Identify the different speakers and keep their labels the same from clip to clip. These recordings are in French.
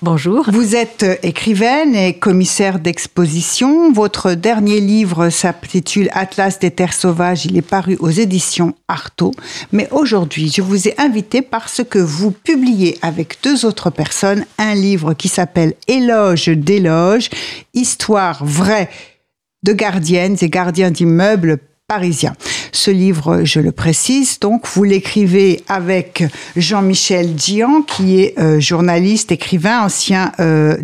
Speaker 1: Bonjour.
Speaker 2: Vous êtes écrivaine et commissaire d'exposition. Votre dernier livre s'intitule Atlas des terres sauvages. Il est paru aux éditions Artaud. Mais aujourd'hui, je vous ai invité parce que vous publiez avec deux autres personnes un livre qui s'appelle Éloge d'éloge, histoire vraie de gardiennes et gardiens d'immeubles parisien. Ce livre, je le précise, donc vous l'écrivez avec Jean-Michel Dian, qui est euh, journaliste, écrivain, ancien, euh,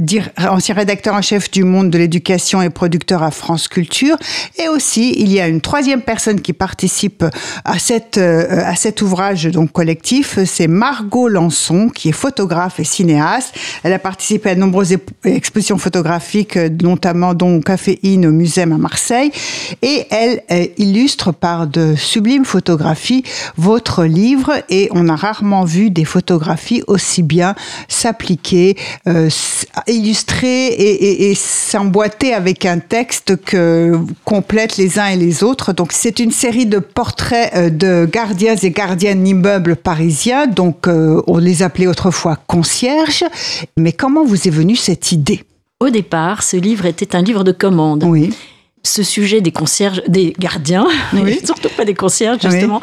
Speaker 2: ancien rédacteur en chef du Monde de l'éducation et producteur à France Culture. Et aussi, il y a une troisième personne qui participe à, cette, euh, à cet ouvrage donc collectif, c'est Margot Lançon, qui est photographe et cinéaste. Elle a participé à de nombreuses expositions photographiques, notamment dont Caféine au Muséum à Marseille. Et elle, il illustre par de sublimes photographies votre livre et on a rarement vu des photographies aussi bien s'appliquer, euh, illustrer et, et, s'emboîter avec un texte que complètent les uns et les autres. Donc c'est une série de portraits euh, de gardiens et gardiennes d'immeubles parisiens. Donc euh, on les appelait autrefois concierges. Mais comment vous est venue cette idée?
Speaker 1: Au départ, ce livre était un livre de commande.
Speaker 2: Oui
Speaker 1: ce sujet des concierges, des gardiens, surtout pas des concierges justement,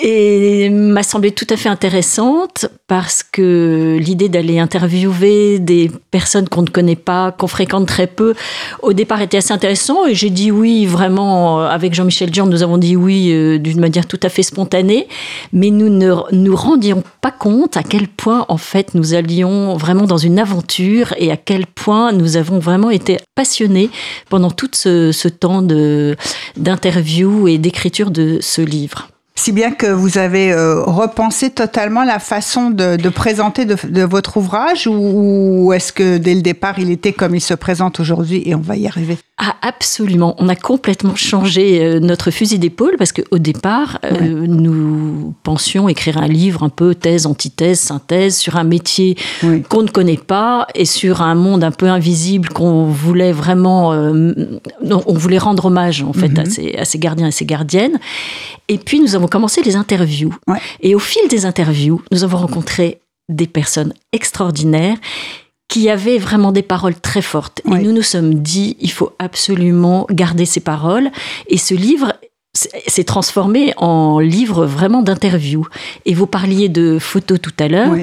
Speaker 1: et m'a semblé tout à fait intéressante parce que l'idée d'aller interviewer des personnes qu'on ne connaît pas, qu'on fréquente très peu, au départ était assez intéressant et j'ai dit oui vraiment avec Jean-Michel Dion, nous avons dit oui euh, d'une manière tout à fait spontanée, mais nous ne nous rendions pas compte à quel point en fait nous allions vraiment dans une aventure et à quel point nous avons vraiment été passionnés pendant tout ce, ce temps d'interview et d'écriture de ce livre.
Speaker 2: Si bien que vous avez euh, repensé totalement la façon de, présenter de, votre ouvrage ou, est-ce que dès le départ il était comme il se présente aujourd'hui et on va y arriver?
Speaker 1: Ah absolument, on a complètement changé euh, notre fusil d'épaule parce qu'au départ euh, nous pensions écrire un livre un peu thèse, antithèse, synthèse sur un métier qu'on ne connaît pas et sur un monde un peu invisible qu'on voulait vraiment, on voulait rendre hommage en fait à, mhm. ces, à ces gardiens et ces gardiennes. Et puis nous avons commencé les interviews. Et au fil des interviews, nous avons rencontré des personnes extraordinaires qui avaient vraiment des paroles très fortes. Et nous nous sommes dit, il faut absolument garder ces paroles. Et ce livre s'est transformé en livre vraiment d'interviews. Et vous parliez de photos tout à l'heure.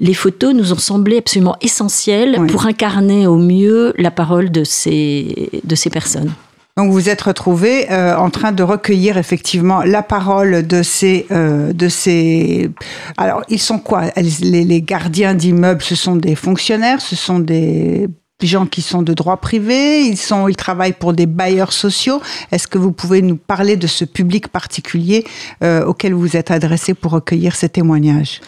Speaker 1: Les photos nous ont semblé absolument essentielles pour incarner au mieux la parole de ces, de ces personnes.
Speaker 2: Donc vous êtes retrouvé euh, en train de recueillir effectivement la parole de ces euh, de ces. Alors ils sont quoi? Les, gardiens d'immeubles, ce sont des fonctionnaires, ce sont des gens qui sont de droit privé, ils sont ils travaillent pour des bailleurs sociaux. Est-ce que vous pouvez nous parler de ce public particulier euh, auquel vous êtes adressé pour recueillir ces témoignages?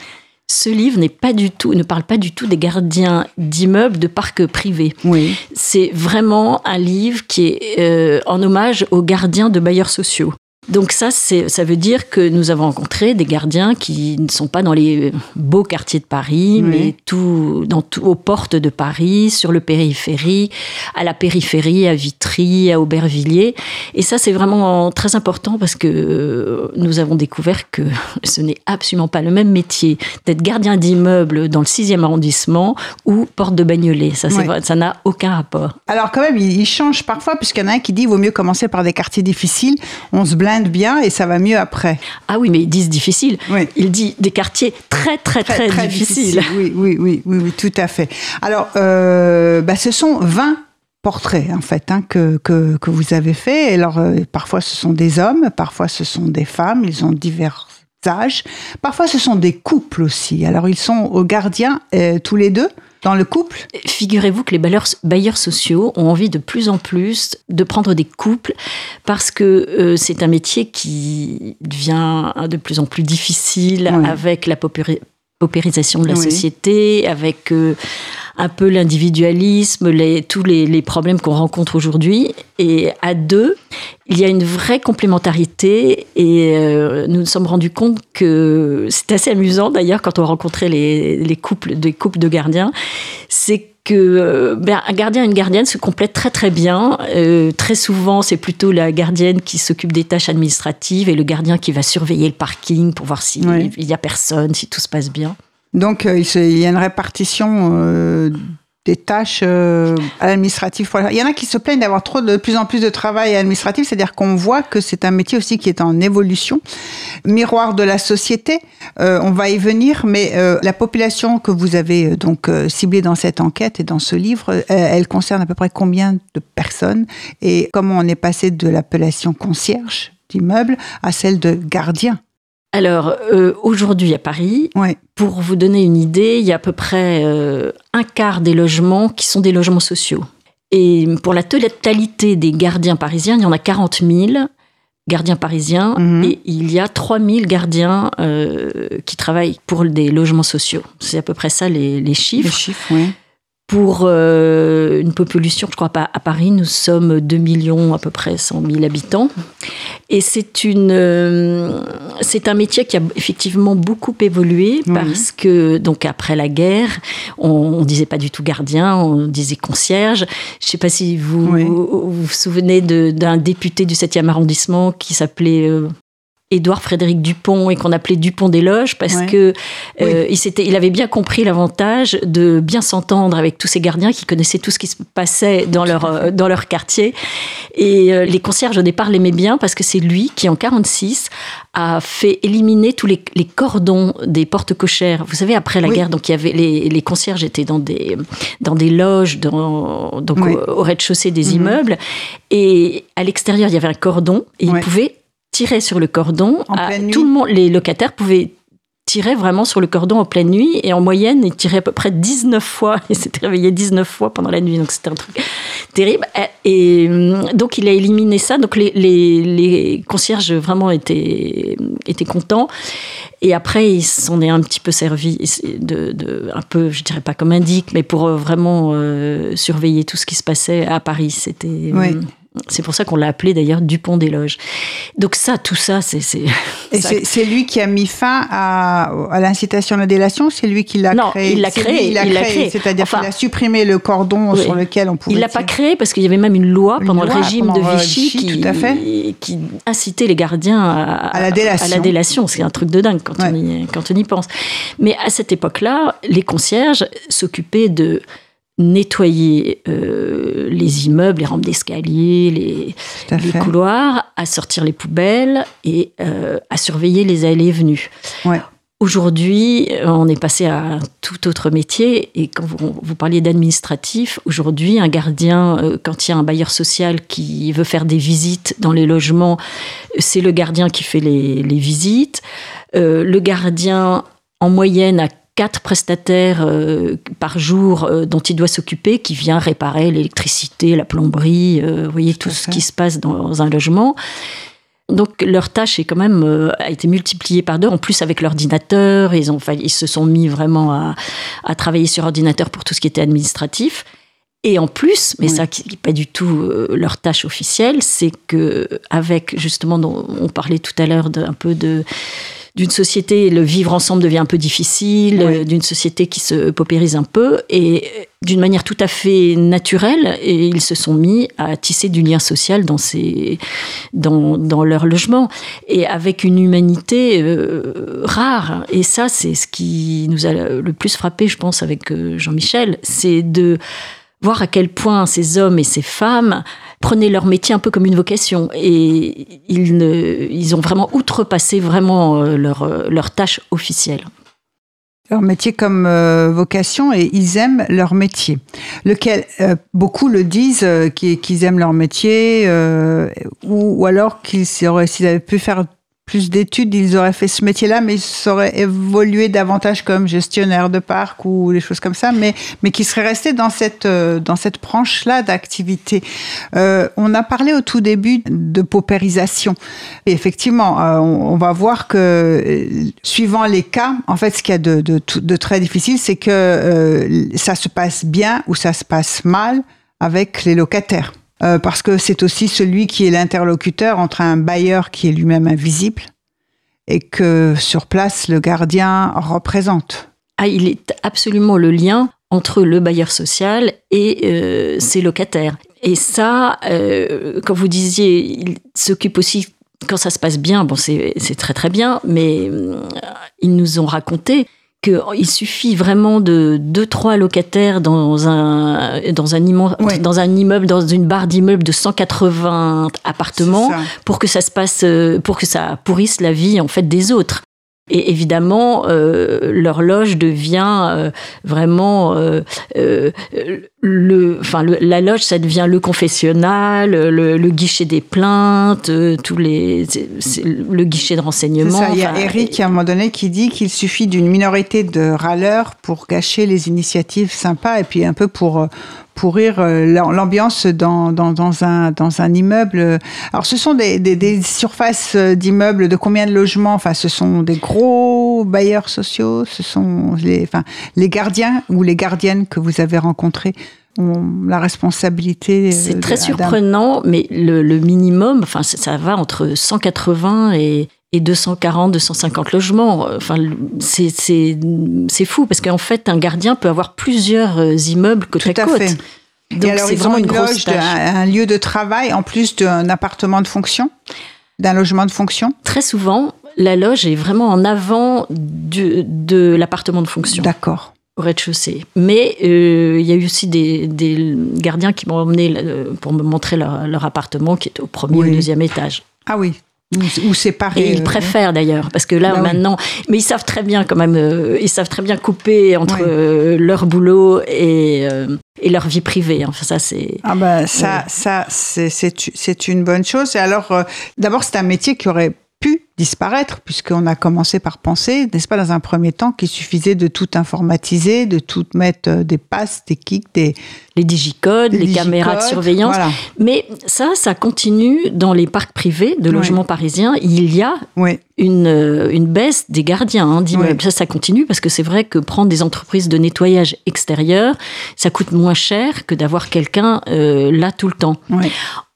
Speaker 1: Ce livre n'est pas du tout, ne parle pas du tout des gardiens d'immeubles de parcs privés.
Speaker 2: Oui.
Speaker 1: C'est vraiment un livre qui est euh, en hommage aux gardiens de bailleurs sociaux. Donc ça, ça veut dire que nous avons rencontré des gardiens qui ne sont pas dans les beaux quartiers de Paris, mais tout, dans tout, aux portes de Paris, sur le périphérique, à la périphérie, à Vitry, à Aubervilliers. Et ça, c'est vraiment très important parce que euh, nous avons découvert que ce n'est absolument pas le même métier d'être gardien d'immeuble dans le 6e arrondissement ou porte de Bagnolet. Ça, ça n'a aucun rapport.
Speaker 2: Alors quand même, il change parfois, puisqu'il y en a un qui dit qu'il vaut mieux commencer par des quartiers difficiles. On se blinde bien et ça va mieux après.
Speaker 1: Ah oui, mais ils disent difficile. Il dit des quartiers très, très, très, difficiles.
Speaker 2: Oui, oui, oui, oui, oui, tout à fait. Alors, euh, bah, ce sont 20 portraits en fait hein, que, que, que, vous avez fait. Alors euh, parfois ce sont des hommes, parfois ce sont des femmes, ils ont divers âges. Parfois ce sont des couples aussi. Alors ils sont aux gardiens euh, tous les deux dans le couple
Speaker 1: Figurez-vous que les bailleurs, bailleurs, sociaux ont envie de plus en plus de prendre des couples parce que euh, c'est un métier qui devient de plus en plus difficile avec la paupérisation de la société, avec... Euh, un peu l'individualisme, les, tous les, les problèmes qu'on rencontre aujourd'hui. Et à deux, il y a une vraie complémentarité et euh, nous nous sommes rendus compte que c'est assez amusant d'ailleurs quand on rencontrait les, les couples, des couples de gardiens, c'est que euh, ben, un gardien et une gardienne se complètent très très bien. Euh, très souvent, c'est plutôt la gardienne qui s'occupe des tâches administratives et le gardien qui va surveiller le parking pour voir s'il n'y a personne, si tout se passe bien.
Speaker 2: Donc, il y a une répartition des tâches euh, administratives. Il y en a qui se plaignent d'avoir trop de, plus en plus de travail administratif, c'est-à-dire qu'on voit que c'est un métier aussi qui est en évolution, miroir de la société. Euh, on va y venir, mais euh, la population que vous avez donc ciblée dans cette enquête et dans ce livre, elle concerne à peu près combien de personnes et comment on est passé de l'appellation concierge d'immeuble à celle de gardien
Speaker 1: alors, euh, aujourd'hui à Paris, pour vous donner une idée, il y a à peu près euh, un quart des logements qui sont des logements sociaux. Et pour la totalité des gardiens parisiens, il y en a 40 000 gardiens parisiens mhm. et il y a 3 000 gardiens euh, qui travaillent pour des logements sociaux. C'est à peu près ça les, les chiffres. Les
Speaker 2: chiffres, oui
Speaker 1: pour euh, une population, je crois pas, à Paris, nous sommes 2 millions, à peu près 100 000 habitants. Et c'est une, euh, c'est un métier qui a effectivement beaucoup évolué parce que, donc après la guerre, on, ne disait pas du tout gardien, on disait concierge. Je sais pas si vous vous, souvenez d'un député du 7e arrondissement qui s'appelait euh, Édouard Frédéric Dupont et qu'on appelait Dupont des Loges parce que euh, il, il avait bien compris l'avantage de bien s'entendre avec tous ces gardiens qui connaissaient tout ce qui se passait dans leur, euh, dans leur quartier. Et euh, les concierges au départ l'aimaient bien parce que c'est lui qui en 46 a fait éliminer tous les, les cordons des portes cochères. Vous savez, après la guerre, donc il y avait les, les, concierges étaient dans des, dans des loges, dans, donc au, rez-de-chaussée des mhm. immeubles. Et à l'extérieur, il y avait un cordon et ils pouvaient tirait sur le cordon. tout le monde, les locataires pouvaient tirer vraiment sur le cordon en pleine nuit et en moyenne, il tirait à peu près 19 fois. Il s'était réveillé 19 fois pendant la nuit, donc c'était un truc terrible. Et hum, donc il a éliminé ça. Donc les, les, concierges vraiment étaient, étaient contents. Et après, il s'en est un petit peu servi, de, de, un peu, je dirais pas comme indique, mais pour euh, vraiment euh, surveiller tout ce qui se passait à Paris. C'était. Hum, c'est pour ça qu'on l'a appelé d'ailleurs Dupont des Loges. Donc ça, tout ça, c'est...
Speaker 2: Et c'est lui qui a mis fin à, l'incitation à la délation C'est lui qui l'a créé
Speaker 1: il l'a créé.
Speaker 2: il l'a créé, c'est-à-dire qu'il a supprimé le cordon sur lequel on pouvait...
Speaker 1: Il l'a pas créé parce qu'il y avait même une loi pendant le régime de Vichy, qui, qui, incitait les gardiens à, la délation. C'est un truc de dingue quand, on y, quand on y pense. Mais à cette époque-là, les concierges s'occupaient de nettoyer euh, les immeubles, les rampes d'escalier, les, couloirs, à sortir les poubelles et euh, à surveiller les allées et venues. Aujourd'hui, on est passé à un tout autre métier. Et quand vous, parliez d'administratif, aujourd'hui, un gardien, euh, quand il y a un bailleur social qui veut faire des visites dans les logements, c'est le gardien qui fait les, visites. le gardien, en moyenne, a quatre prestataires euh, par jour euh, dont il doit s'occuper, qui vient réparer l'électricité, la plomberie, euh, vous voyez tout, ce qui se passe dans un logement. Donc leur tâche est quand même a été multipliée par deux. En plus avec l'ordinateur, ils ont ils se sont mis vraiment à, à, travailler sur ordinateur pour tout ce qui était administratif. Et en plus, mais ça qui n'est pas du tout leur tâche officielle, c'est que avec justement, on parlait tout à l'heure un peu de d'une société, le vivre ensemble devient un peu difficile, euh, d'une société qui se paupérise un peu, et euh, d'une manière tout à fait naturelle, et ils se sont mis à tisser du lien social dans, ces, dans, dans leur logement, et avec une humanité euh, rare. Et ça, c'est ce qui nous a le plus frappé, je pense, avec Jean-Michel, c'est de voir à quel point ces hommes et ces femmes prenaient leur métier un peu comme une vocation et ils, ils ont vraiment outrepassé vraiment euh, leur, euh, leur tâche officielle.
Speaker 2: Leur métier comme euh, vocation et ils aiment leur métier. Lequel beaucoup le disent qu'ils aiment leur métier ou, ou, alors qu'ils s'ils avaient pu faire plus d'études, ils auraient fait ce métier-là, mais ils auraient évolué davantage comme gestionnaire de parc ou des choses comme ça, mais, mais qui seraient restés dans cette, euh, dans cette branche-là d'activité. Euh, on a parlé au tout début de paupérisation. Et effectivement, euh, on, va voir que suivant les cas, en fait, ce qu'il y a de, de, de très difficile, c'est que ça se passe bien ou ça se passe mal avec les locataires. Euh, parce que c'est aussi celui qui est l'interlocuteur entre un bailleur qui est lui-même invisible et que sur place le gardien représente.
Speaker 1: Ah, il est absolument le lien entre le bailleur social et euh, ses locataires. Et ça, euh, quand vous disiez, il s'occupe aussi quand ça se passe bien, bon, c'est très très bien, mais ils nous ont raconté qu'il suffit vraiment de deux trois locataires dans un dans un immeuble dans un immeuble dans une barre d'immeubles de 180 appartements pour que ça se passe pour que ça pourrisse la vie en fait des autres et évidemment, euh, l'horloge devient euh, vraiment euh, le, enfin la loge, ça devient le confessionnal, le, guichet des plaintes, tous les, le guichet de renseignement.
Speaker 2: Il y a Eric à un moment donné qui dit qu'il suffit d'une minorité de râleurs pour gâcher les initiatives sympas et puis un peu pour pourrir euh, l'ambiance dans, dans, dans, un, dans un immeuble. Alors, ce sont des, des, surfaces euh, d'immeubles de combien de logements? Enfin, ce sont des gros bailleurs sociaux, ce sont les, enfin, les gardiens ou les gardiennes que vous avez rencontrés ont la responsabilité. Euh,
Speaker 1: C'est très surprenant, mais le, le minimum, enfin, ça va entre 180 et, et 240, 250 logements. Enfin, c'est fou parce qu'en fait, un gardien peut avoir plusieurs euh, immeubles côte
Speaker 2: Tout
Speaker 1: à, côte.
Speaker 2: Fait. Donc c'est vraiment une, loge, un, lieu de travail en plus d'un appartement de fonction, d'un logement de fonction?
Speaker 1: Très souvent, la loge est vraiment en avant du, de l'appartement de fonction.
Speaker 2: D'accord
Speaker 1: au rez-de-chaussée. Mais euh, il y a eu aussi des, des gardiens qui m'ont emmené euh, pour me montrer leur, leur, appartement qui était au premier ou deuxième étage.
Speaker 2: Ah oui, ou.
Speaker 1: Et ils euh, préfèrent d'ailleurs, parce que là bah maintenant, mais ils savent très bien quand même, euh, ils savent très bien couper entre euh, leur boulot et, et leur vie privée. Enfin ça c'est.
Speaker 2: Ah bah ça, ça c'est une bonne chose. Et alors, d'abord c'est un métier qui aurait pu disparaître, puisqu'on a commencé par penser, n'est-ce pas, dans un premier temps, qu'il suffisait de tout informatiser, de tout mettre des passes, des kicks, des...
Speaker 1: Les digicodes, les, caméras de surveillance. Mais ça, ça continue dans les parcs privés de logements parisiens. Il y a une, euh, une baisse des gardiens hein, d'immeubles. Ça, ça continue parce que c'est vrai que prendre des entreprises de nettoyage extérieur, ça coûte moins cher que d'avoir quelqu'un euh, là tout le temps.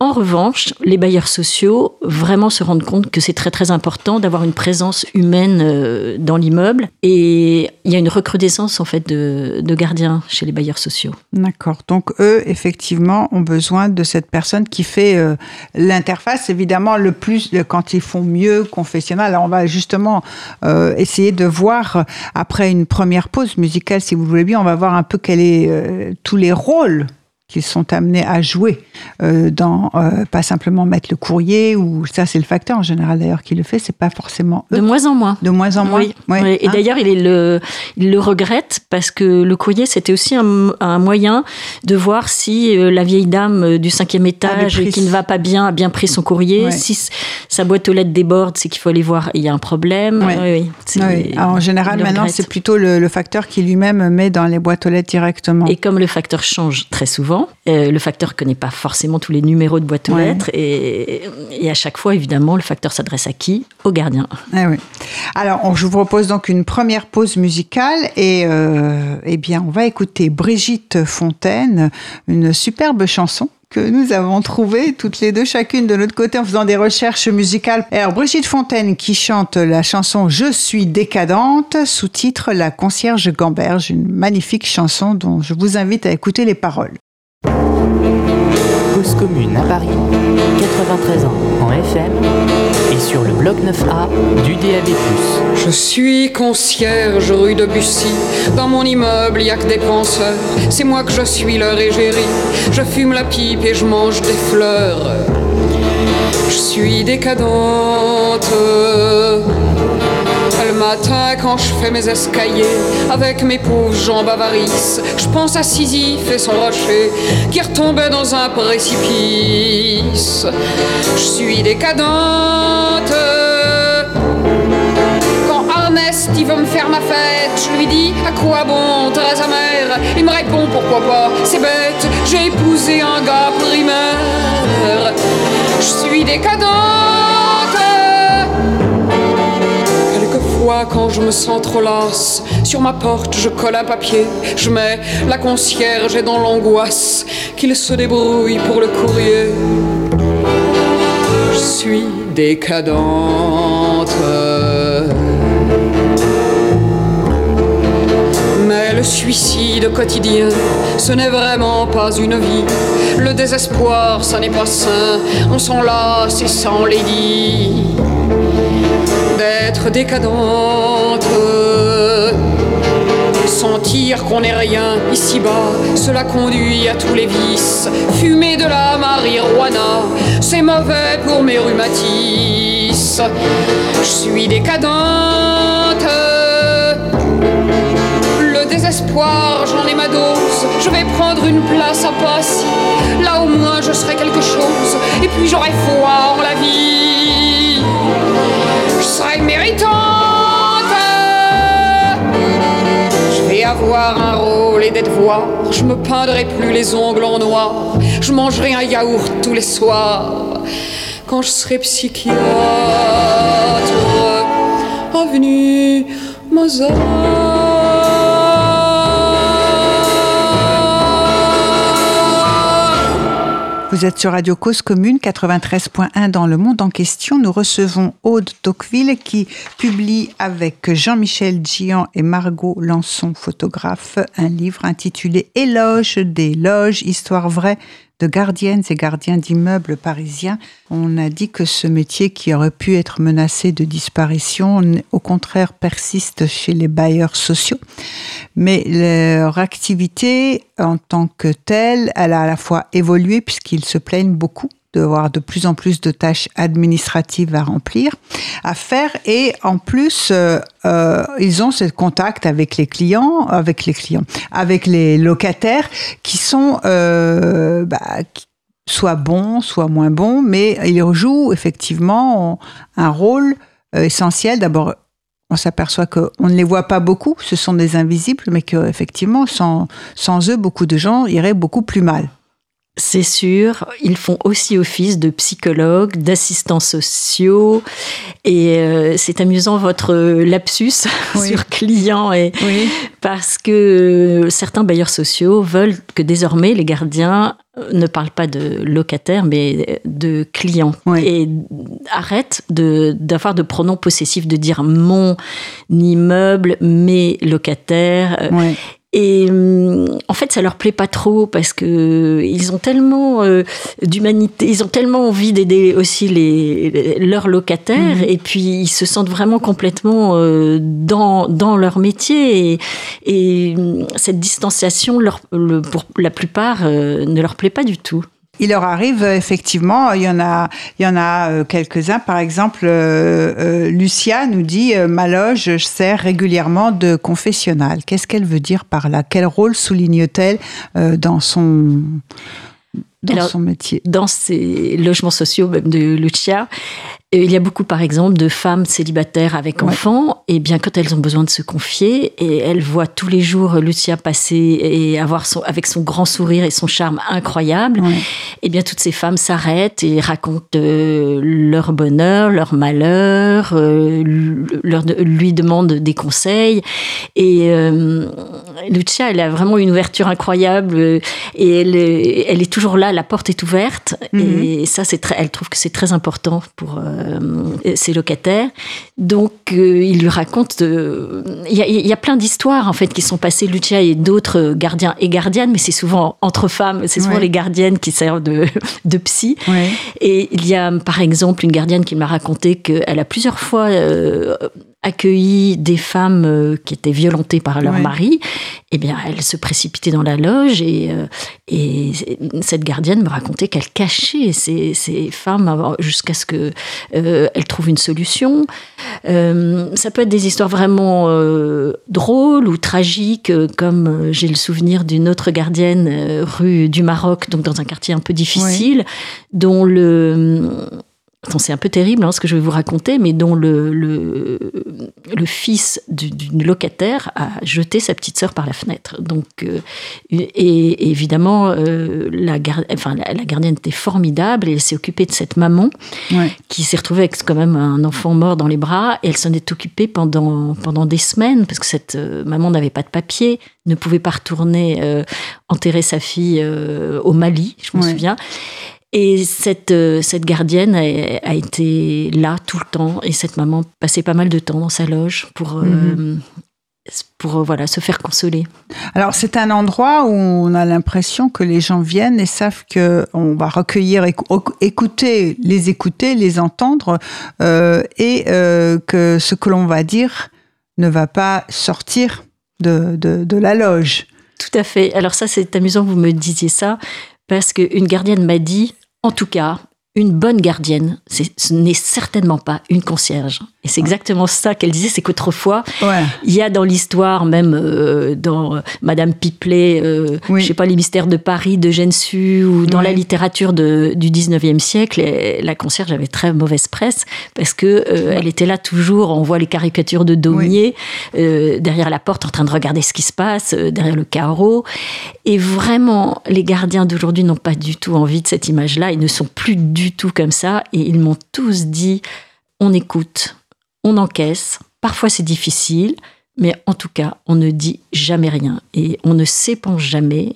Speaker 1: En revanche, les bailleurs sociaux vraiment se rendent compte que c'est très très important d'avoir une présence humaine euh, dans l'immeuble. Et il y a une recrudescence en fait de, gardiens chez les bailleurs sociaux.
Speaker 2: D'accord. Donc eux, effectivement, ont besoin de cette personne qui fait euh, l'interface. Évidemment, le plus quand ils font mieux confessionnal. Alors on va justement euh, essayer de voir après une première pause musicale, si vous voulez bien, on va voir un peu quels est tous les rôles qu'ils sont amenés à jouer euh, dans euh, pas simplement mettre le courrier ou ça c'est le facteur en général d'ailleurs qui le fait c'est pas forcément
Speaker 1: eux. de moins en moins.
Speaker 2: De moins en moins
Speaker 1: oui, et hein? d'ailleurs il, le, il le regrette parce que le courrier c'était aussi un, un, moyen de voir si euh, la vieille dame du cinquième étage qui ne va pas bien a bien pris son courrier. Si sa boîte aux lettres déborde c'est qu'il faut aller voir il y a un problème.
Speaker 2: En général maintenant c'est plutôt le, le facteur qui lui-même met dans les boîtes aux lettres directement.
Speaker 1: Et comme le facteur change très souvent euh, le facteur ne connaît pas forcément tous les numéros de boîte aux lettres. Et, à chaque fois, évidemment, le facteur s'adresse à qui Au gardien.
Speaker 2: Eh oui. Alors, je vous propose donc une première pause musicale. Et euh, eh bien, on va écouter Brigitte Fontaine, une superbe chanson que nous avons trouvée toutes les deux, chacune de notre côté, en faisant des recherches musicales. Alors, Brigitte Fontaine qui chante la chanson Je suis décadente, sous-titre La concierge Gamberge, une magnifique chanson dont je vous invite à écouter les paroles.
Speaker 3: Cause commune à Paris, 93 ans en FM et sur le bloc 9A du DAB+.
Speaker 4: Je suis concierge rue de Bussy. Dans mon immeuble, y a que des penseurs. C'est moi que je suis leur égérie. Je fume la pipe et je mange des fleurs. Je suis décadente matin quand je fais mes escaliers avec mes pauvres jambes avarices. Je pense à Sisyphe et son rocher qui retombait dans un précipice. Je suis décadente qui veut me faire ma fête. Je lui dis à quoi bon, très amer. Il me répond pourquoi pas, c'est bête, j'ai épousé un gars primaire. Je suis décadente. Quand je me sens trop lasse, sur ma porte je colle un papier. Je mets la concierge et dans l'angoisse qu'il se débrouille pour le courrier. Je suis décadente. Mais le suicide quotidien, ce n'est vraiment pas une vie. Le désespoir, ça n'est pas sain. On s'en lasse et s'en les dit. D'être décadente. Sentir qu'on n'est rien ici-bas, cela conduit à tous les vices. Fumer de la marijuana, c'est mauvais pour mes rhumatismes. Je suis décadente. Le désespoir, j'en ai ma dose. Je vais prendre une place à Passy. Là au moins je serai quelque chose. Et puis j'aurai foi en la vie. Avoir un rôle et d'être voir. Je me peindrai plus les ongles en noir. Je mangerai un yaourt tous les soirs. Quand je serai psychiatre, avenue Mozart.
Speaker 2: Vous êtes sur Radio Cause Commune 93.1 dans le monde en question. Nous recevons Aude Tocqueville qui publie avec Jean-Michel Gian et Margot Lançon, photographe, un livre intitulé Éloge des loges, histoire vraie de gardiennes et gardiens d'immeubles parisiens. On a dit que ce métier qui aurait pu être menacé de disparition, au contraire, persiste chez les bailleurs sociaux. Mais leur activité en tant que telle, elle a à la fois évolué puisqu'ils se plaignent beaucoup d'avoir de plus en plus de tâches administratives à remplir, à faire, et en plus, euh, euh, ils ont ce contact avec les clients, avec les clients, avec les locataires, qui sont euh, bah, soit bons, soit moins bons, mais ils jouent effectivement un rôle essentiel. D'abord, on s'aperçoit qu'on ne les voit pas beaucoup, ce sont des invisibles, mais qu'effectivement, sans, sans eux, beaucoup de gens iraient beaucoup plus mal.
Speaker 1: C'est sûr, ils font aussi office de psychologues, d'assistants sociaux, et euh, c'est amusant votre lapsus oui. sur client, et oui. parce que certains bailleurs sociaux veulent que désormais les gardiens ne parlent pas de locataires, mais de clients, oui. et arrêtent d'avoir de, de, pronoms possessifs, de dire mon immeuble, mes locataires. Et en fait, ça leur plaît pas trop parce que ils ont tellement euh, d'humanité, ils ont tellement envie d'aider aussi les, les, leurs locataires, mmh. et puis ils se sentent vraiment complètement euh, dans dans leur métier. Et, et cette distanciation, leur, le, pour la plupart, euh, ne leur plaît pas du tout.
Speaker 2: Il leur arrive effectivement, il y en a, il y en a quelques-uns. Par exemple, euh, euh, Lucia nous dit euh, ma loge sert régulièrement de confessionnal. Qu'est-ce qu'elle veut dire par là? Quel rôle souligne-t-elle euh, dans son dans
Speaker 1: Alors,
Speaker 2: son métier?
Speaker 1: Dans ces logements sociaux même de Lucia, il y a beaucoup, par exemple, de femmes célibataires avec ouais. enfants, et bien quand elles ont besoin de se confier, et elles voient tous les jours Lucia passer et avoir son, avec son grand sourire et son charme incroyable, ouais. et bien toutes ces femmes s'arrêtent et racontent euh, leur bonheur, leur malheur, euh, leur, lui demandent des conseils, et euh, Lucia, elle a vraiment une ouverture incroyable, et elle, elle est toujours là, la porte est ouverte, mm -hmm. et ça, c'est elle trouve que c'est très important pour ses locataires. Donc, euh, il lui raconte. Il y, y, a plein d'histoires en fait qui sont passées. Lucia et d'autres gardiens et gardiennes, mais c'est souvent entre femmes. C'est souvent ouais. les gardiennes qui servent de, de psy.
Speaker 2: Ouais.
Speaker 1: Et il y a par exemple une gardienne qui m'a raconté qu'elle a plusieurs fois euh, accueilli des femmes euh, qui étaient violentées par leur ouais. mari, eh bien, elle se précipitait dans la loge et, euh, et cette gardienne me racontait qu'elle cachait ces, ces femmes jusqu'à ce qu'elles euh, trouvent une solution. Euh, ça peut être des histoires vraiment euh, drôles ou tragiques, comme j'ai le souvenir d'une autre gardienne rue du Maroc, donc dans un quartier un peu difficile, ouais. dont le c'est un peu terrible hein, ce que je vais vous raconter, mais dont le, le, le fils d'une locataire a jeté sa petite sœur par la fenêtre. Donc, euh, et, évidemment, euh, la, enfin, la, gardienne était formidable et elle s'est occupée de cette maman qui s'est retrouvée avec quand même un enfant mort dans les bras et elle s'en est occupée pendant, pendant des semaines parce que cette euh, maman n'avait pas de papier, ne pouvait pas retourner enterrer sa fille au Mali, je me souviens. Et cette, euh, cette gardienne a, été là tout le temps. Et cette maman passait pas mal de temps dans sa loge pour, euh, mhm. pour euh, voilà, se faire consoler.
Speaker 2: Alors, c'est un endroit où on a l'impression que les gens viennent et savent qu'on va recueillir, écouter, les écouter, les entendre, et que ce que l'on va dire ne va pas sortir de, de, de la loge.
Speaker 1: Tout à fait. Alors ça, c'est amusant que vous me disiez ça, parce qu'une gardienne m'a dit, en tout cas, une bonne gardienne, ce n'est certainement pas une concierge. Et c'est exactement ça qu'elle disait, c'est qu'autrefois, il y a dans l'histoire, même euh, dans euh, Madame Pipelet, euh, je sais pas, les mystères de Paris de Gensu, ou dans la littérature de, du 19e siècle, la concierge avait très mauvaise presse parce que elle était là toujours, on voit les caricatures de Daumier derrière la porte en train de regarder ce qui se passe, derrière le carreau. Et vraiment, les gardiens d'aujourd'hui n'ont pas du tout envie de cette image-là, ils ne sont plus du tout comme ça, et ils m'ont tous dit, on écoute, on encaisse. Parfois c'est difficile, mais en tout cas, on ne dit jamais rien et on ne s'épanche jamais.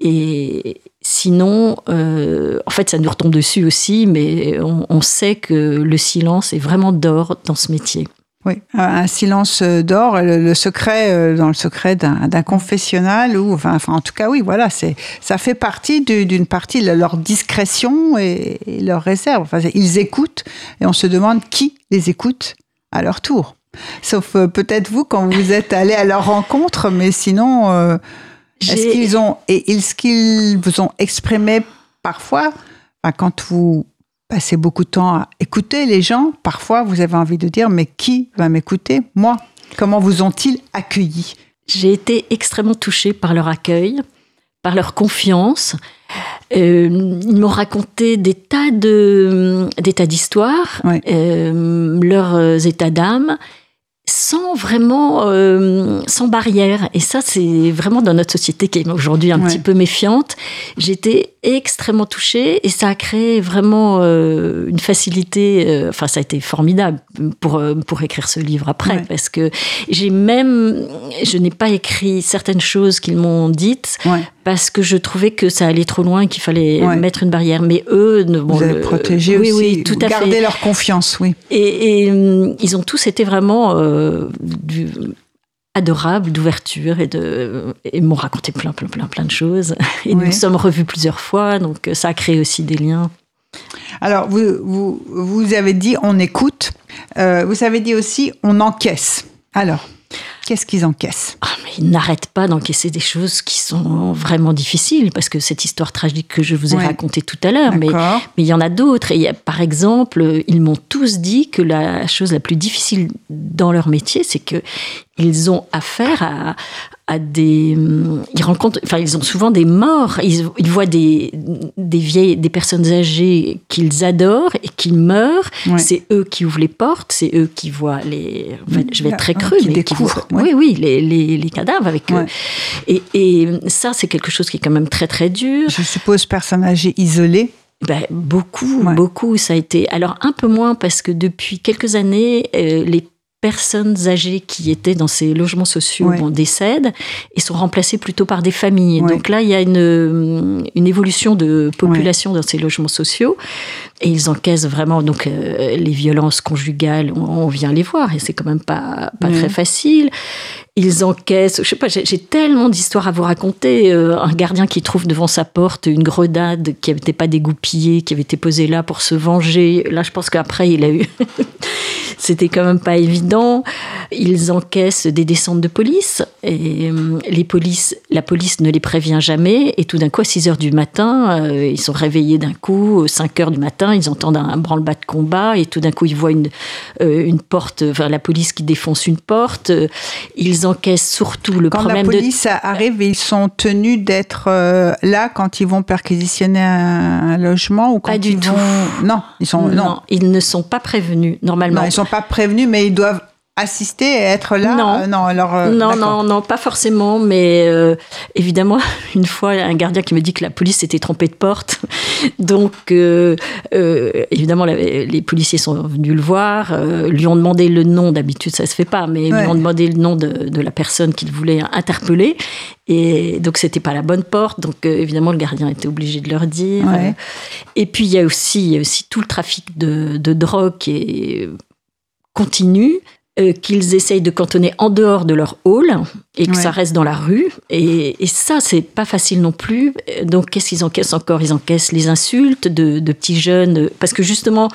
Speaker 1: Et sinon, euh, en fait, ça nous retombe dessus aussi, mais on, sait que le silence est vraiment d'or dans ce métier.
Speaker 2: Oui, un silence d'or, le, secret euh, dans le secret d'un confessionnal ou enfin, en tout cas oui, voilà, c'est ça fait partie d'une partie de leur discrétion et, et leur réserve. Enfin, ils écoutent et on se demande qui les écoute à leur tour. Sauf euh, peut-être vous quand vous êtes allé à leur rencontre, mais sinon, euh, est-ce qu'ils ont et est-ce qu'ils vous ont exprimé parfois, quand vous passez beaucoup de temps à écouter les gens, parfois vous avez envie de dire mais qui va m'écouter? Moi. Comment vous ont-ils accueilli
Speaker 1: J'ai été extrêmement touchée par leur accueil, par leur confiance. Euh, ils m'ont raconté des tas de des tas d'histoires, euh, leurs états d'âme, sans vraiment, euh, sans barrière. Et ça, c'est vraiment dans notre société qui est aujourd'hui un petit peu méfiante. J'étais extrêmement touchée et ça a créé vraiment euh, une facilité. Euh, enfin, ça a été formidable pour, pour écrire ce livre après parce que j'ai même, je n'ai pas écrit certaines choses qu'ils m'ont dites parce que je trouvais que ça allait trop loin et qu'il fallait mettre une barrière. Mais eux,
Speaker 2: bon, vous avez protégé oui, aussi, oui, tout à garder leur confiance, oui.
Speaker 1: Et, et, ils ont tous été vraiment euh, du, adorables d'ouverture et de et m'ont raconté plein plein plein plein de choses. Et nous nous sommes revus plusieurs fois, donc ça a créé aussi des liens.
Speaker 2: Alors, vous, vous, vous avez dit on écoute, euh, vous avez dit aussi on encaisse. Alors, Qu'est-ce qu'ils encaissent?
Speaker 1: Ah, mais Ils n'arrêtent pas d'encaisser des choses qui sont vraiment difficiles, parce que cette histoire tragique que je vous ai racontée tout à l'heure, mais, mais il y en a d'autres. Et par exemple, ils m'ont tous dit que la chose la plus difficile dans leur métier, c'est que ils ont affaire à, à des, ils rencontrent, enfin, ils ont souvent des morts. Ils, voient des, des vieilles, des personnes âgées qu'ils adorent et qui meurent. C'est eux qui ouvrent les portes, c'est eux qui voient les. je vais être très cru,
Speaker 2: mais qui
Speaker 1: voient, oui, oui, les, les, les cadavres avec eux. Et, et ça, c'est quelque chose qui est quand même très très dur.
Speaker 2: Je suppose personnes âgées isolées.
Speaker 1: Ben, beaucoup, beaucoup, ça a été. Alors un peu moins parce que depuis quelques années, euh, les personnes âgées qui étaient dans ces logements sociaux décèdent et sont remplacées plutôt par des familles. Donc là, il y a une, une évolution de population dans ces logements sociaux et ils encaissent vraiment donc euh, les violences conjugales. On, vient les voir et c'est quand même pas pas très facile. Ils encaissent, je sais pas, j'ai tellement d'histoires à vous raconter. Euh, un gardien qui trouve devant sa porte une grenade qui n'était pas dégoupillée, qui avait été posée là pour se venger. Là, je pense qu'après, il a eu c'était quand même pas évident. Ils encaissent des descentes de police et euh, les polices, la police ne les prévient jamais. Et tout d'un coup, à 6 heures du matin, euh, ils sont réveillés d'un coup. 5 heures du matin, ils entendent un, branle-bas de combat et tout d'un coup, ils voient une, une porte, enfin, la police qui défonce une porte. Ils encaissent surtout le problème
Speaker 2: de. Quand la police arrive, ils sont tenus d'être là quand ils vont perquisitionner un, logement ou quand
Speaker 1: pas du
Speaker 2: tout.
Speaker 1: Non, ils sont non. ils ne sont pas prévenus normalement.
Speaker 2: Non, ils sont pas prévenus, mais ils doivent assister et être là
Speaker 1: Non, euh, non, alors, euh, non, non, non, pas forcément, mais euh, évidemment, une fois, un gardien qui me dit que la police s'était trompée de porte. Donc, évidemment, les policiers sont venus le voir, lui ont demandé le nom, d'habitude ça se fait pas, mais lui ont demandé le nom de, la personne qu'il voulait interpeller. Et donc, c'était pas la bonne porte. Donc, évidemment, le gardien était obligé de leur dire. Et puis, il y a aussi, aussi tout le trafic de, de drogue qui est continu. Euh, qu'ils essayent de cantonner en dehors de leur hall et que ça reste dans la rue. Et, ça, c'est pas facile non plus. Donc, qu'est-ce qu'ils encaissent encore? Ils encaissent les insultes de, petits jeunes. Parce que justement,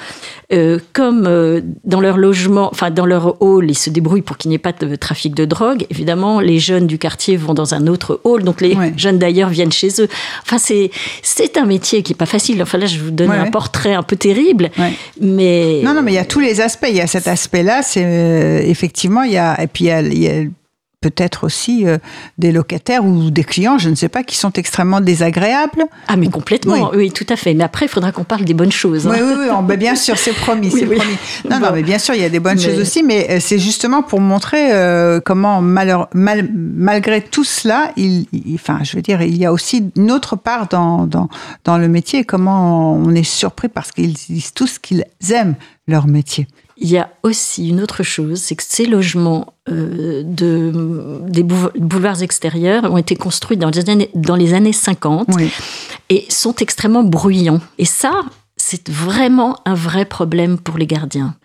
Speaker 1: euh, comme euh, dans leur logement, enfin dans leur hall, ils se débrouillent pour qu'il n'y ait pas de trafic de drogue, évidemment, les jeunes du quartier vont dans un autre hall. Donc, les jeunes d'ailleurs viennent chez eux. Enfin, c'est, c'est un métier qui est pas facile. Enfin, là, je vous donne un portrait un peu terrible. Mais...
Speaker 2: Non, non, mais il y a tous les aspects. Il y a cet aspect-là, c'est euh, effectivement, il y a, et puis il y a, peut-être aussi euh, des locataires ou des clients, je ne sais pas, qui sont extrêmement désagréables.
Speaker 1: Ah, mais complètement, oui, tout à fait. Mais après, il faudra qu'on parle des bonnes choses.
Speaker 2: Hein. Oui, oui, oui, bien sûr, c'est promis, c'est promis. Non, non, mais bien sûr, il y a des bonnes choses aussi, mais euh, c'est justement pour montrer comment, mal, malgré tout cela, il, enfin, je veux dire, il y a aussi une autre part dans, dans, dans le métier, comment on est surpris parce qu'ils disent tous qu'ils aiment leur métier.
Speaker 1: Il y a aussi une autre chose, c'est que ces logements euh, de, des boulevards extérieurs ont été construits dans les années, dans les années 50 et sont extrêmement bruyants. Et ça, c'est vraiment un vrai problème pour les gardiens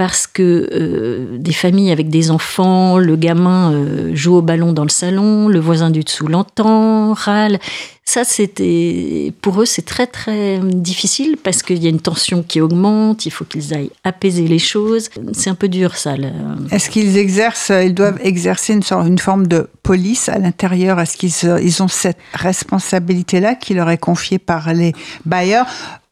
Speaker 1: parce que euh, des familles avec des enfants, le gamin euh, joue au ballon dans le salon, le voisin du dessous l'entend, râle. Ça, c'était pour eux, c'est très très difficile parce qu'il y a une tension qui augmente. Il faut qu'ils aillent apaiser les choses. C'est un peu dur, ça.
Speaker 2: Est-ce qu'ils exercent, ils doivent exercer une, sorte, une forme de police à l'intérieur? Est-ce qu'ils ils ont cette responsabilité-là qui leur est confiée par les bailleurs?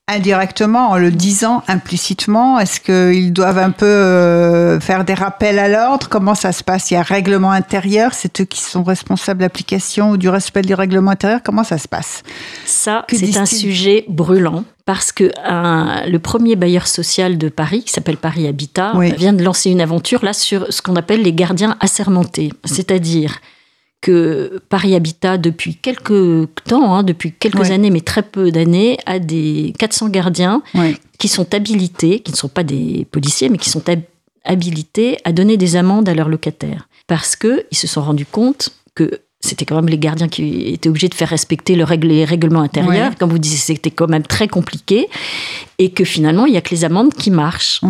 Speaker 2: Indirectement en le disant implicitement. Est-ce qu'ils doivent un peu euh, faire des rappels à l'ordre? Comment ça se passe? Il y a un règlement intérieur, c'est eux qui sont responsables de l'application ou du respect du règlement intérieur. Comment ça se passe?
Speaker 1: Ça, c'est un sujet brûlant parce que le premier bailleur social de Paris, qui s'appelle Paris Habitat, vient de lancer une aventure là sur ce qu'on appelle les gardiens assermentés, c'est-à-dire que Paris Habitat, depuis quelques temps, hein, depuis quelques années, mais très peu d'années, a des 400 gardiens qui sont habilités, qui ne sont pas des policiers, mais qui sont habilités à donner des amendes à leurs locataires. Parce qu'ils se sont rendus compte que c'était quand même les gardiens qui étaient obligés de faire respecter le les règlements intérieurs. Comme vous disiez, c'était quand même très compliqué. Et que finalement, il n'y a que les amendes qui marchent.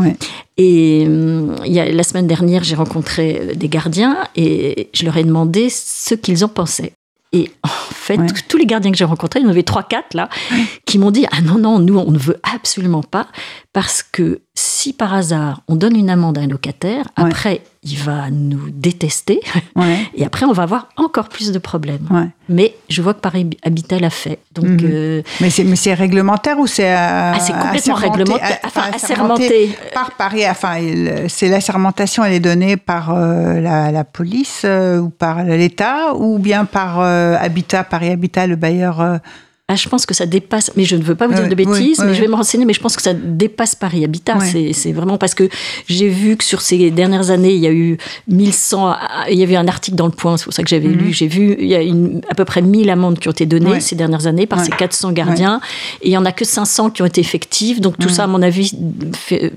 Speaker 1: Et hum, il y a, la semaine dernière, j'ai rencontré euh, des gardiens et je leur ai demandé ce qu'ils en pensaient. Et en fait, tous les gardiens que j'ai rencontrés, il y en avait trois, quatre là, qui m'ont dit Ah non, non, nous, on ne veut absolument pas, parce que si par hasard on donne une amende à un locataire, après il va nous détester et après on va avoir encore plus de problèmes. Mais je vois que Paris Habitat l'a fait. Donc, mhm.
Speaker 2: euh, mais c'est réglementaire ou c'est
Speaker 1: euh, ah, c'est complètement réglementé, enfin, assermenté.
Speaker 2: par Paris. Enfin, c'est l'assermentation, elle est donnée par euh, la, police ou par l'État ou bien par Habitat, Paris Habitat, le bailleur.
Speaker 1: Ah, je pense que ça dépasse, mais je ne veux pas vous dire de bêtises, mais je vais me renseigner, mais je pense que ça dépasse Paris Habitat. C'est vraiment parce que j'ai vu que sur ces dernières années, il y a eu 1100, il y avait un article dans le point, c'est pour ça que j'avais lu, mhm. j'ai vu, il y a une, à peu près 1000 amendes qui ont été données ces dernières années par ces 400 gardiens, et il n'y en a que 500 qui ont été effectives. Donc tout ça, à mon avis,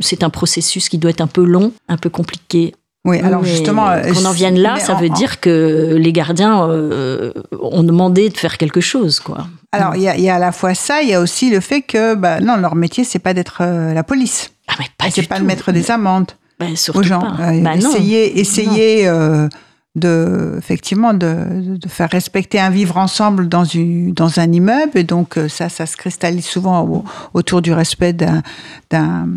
Speaker 1: c'est un processus qui doit être un peu long, un peu compliqué.
Speaker 2: Oui, alors justement,
Speaker 1: qu'on en vienne là, ça veut dire que les gardiens euh, ont demandé de faire quelque chose, quoi.
Speaker 2: Alors il y, y, a à la fois ça, il y a aussi le fait que bah, non, leur métier c'est pas d'être euh, la police.
Speaker 1: Ah mais pas
Speaker 2: C'est pas de mettre des amendes
Speaker 1: bah, aux gens. Pas.
Speaker 2: Euh, bah, essayer de effectivement de, de, faire respecter un vivre ensemble dans, une, dans un immeuble. Et donc euh, ça ça se cristallise souvent autour du respect d'un, d'un,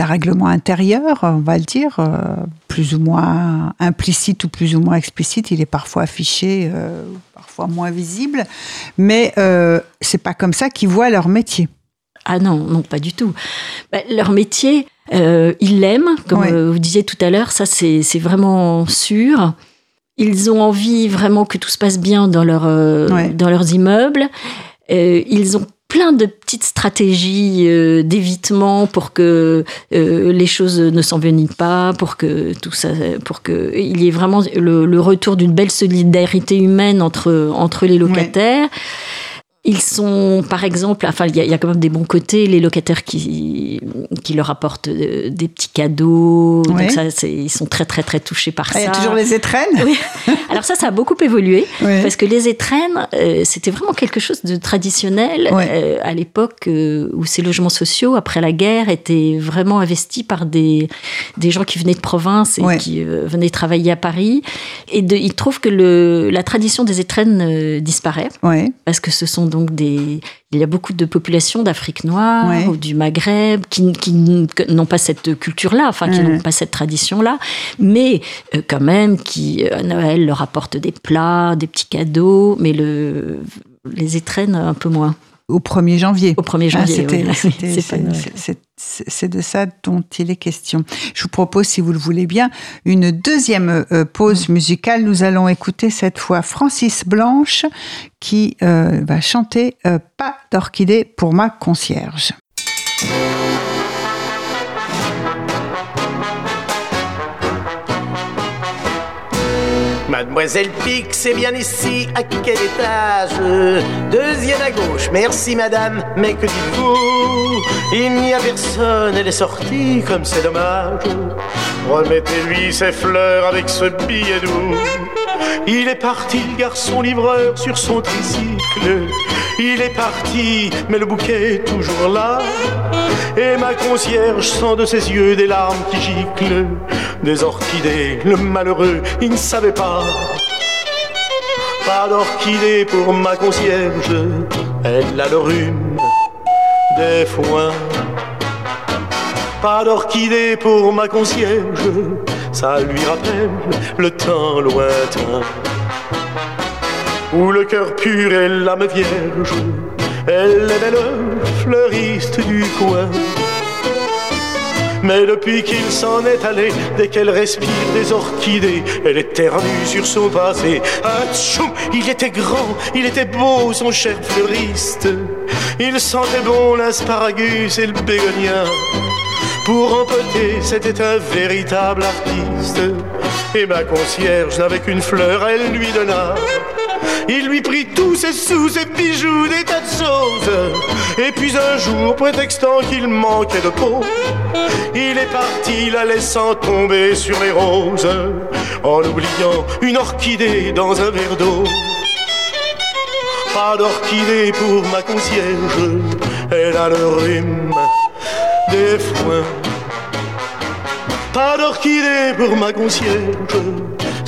Speaker 2: règlement intérieur on va le dire euh, plus ou moins implicite ou plus ou moins explicite. Il est parfois affiché euh, parfois moins visible. Mais euh, c'est pas comme ça qu'ils voient leur métier.
Speaker 1: Ah non non pas du tout. Bah, leur métier ils l'aiment comme vous disiez tout à l'heure. Ça c'est, c'est vraiment sûr ils ont envie vraiment que tout se passe bien dans, leur, euh, dans leurs immeubles. Euh, ils ont plein de petites stratégies euh, d'évitement pour que les choses ne s'enveniment pas, pour que tout ça, pour que il y ait vraiment le, retour d'une belle solidarité humaine entre entre les locataires. Ils sont, par exemple, enfin, il y, a quand même des bons côtés, les locataires qui, qui leur apportent euh, des petits cadeaux. Donc ça, ils sont très, très, très touchés par ça.
Speaker 2: Il y a toujours les étrennes?
Speaker 1: Oui. Alors ça, ça a beaucoup évolué. Parce que les étrennes, euh, c'était vraiment quelque chose de traditionnel euh, à l'époque où ces logements sociaux, après la guerre, étaient vraiment investis par des, des gens qui venaient de province et qui venaient travailler à Paris. Et de, ils trouvent que le, la tradition des étrennes disparaît. Parce que ce sont donc des, il y a beaucoup de populations d'Afrique noire ou du Maghreb qui, qui n'ont pas cette culture-là, enfin qui n'ont pas cette tradition-là, mais euh, quand même qui à Noël leur apportent des plats, des petits cadeaux, mais le, les étrennes un peu moins
Speaker 2: au 1er janvier.
Speaker 1: Au 1er janvier,
Speaker 2: C'est de ça dont il est question. Je vous propose, si vous le voulez bien, une deuxième euh, pause musicale. Nous allons écouter cette fois Francis Blanche qui euh, va chanter euh, Pas d'orchidée pour ma concierge.
Speaker 5: Mademoiselle Pic, c'est bien ici, à quel étage? Deuxième à gauche, merci madame, mais que dites-vous? Il n'y a personne, elle est sortie, comme c'est dommage. Remettez-lui ses fleurs avec ce billet doux. Il est parti, le garçon livreur, sur son tricycle. Il est parti, mais le bouquet est toujours là. Et ma concierge sent de ses yeux des larmes qui giclent. Des orchidées, le malheureux, il ne savait pas. Pas d'orchidées pour ma concierge, elle a le rhume des foins. Pas d'orchidées pour ma concierge, ça lui rappelle le temps lointain. Où le cœur pur et l'âme vierge, elle est le fleuriste du coin. Mais depuis qu'il s'en est allé, dès qu'elle respire des orchidées, elle éternue sur son passé. Atchoum, il était grand, il était beau, son cher fleuriste. Il sentait bon l'asparagus et le bégonia. Pour empoter, c'était un véritable artiste. Et ma concierge n'avait qu'une fleur, elle lui donna. Il lui prit tous ses sous, ses bijoux, des tas de choses. Et puis un jour, prétextant qu'il manquait de peau, il est parti, la laissant tomber sur les roses, en oubliant une orchidée dans un verre d'eau. Pas d'orchidée pour ma concierge, elle a le rhume des foins. Pas d'orchidée pour ma concierge,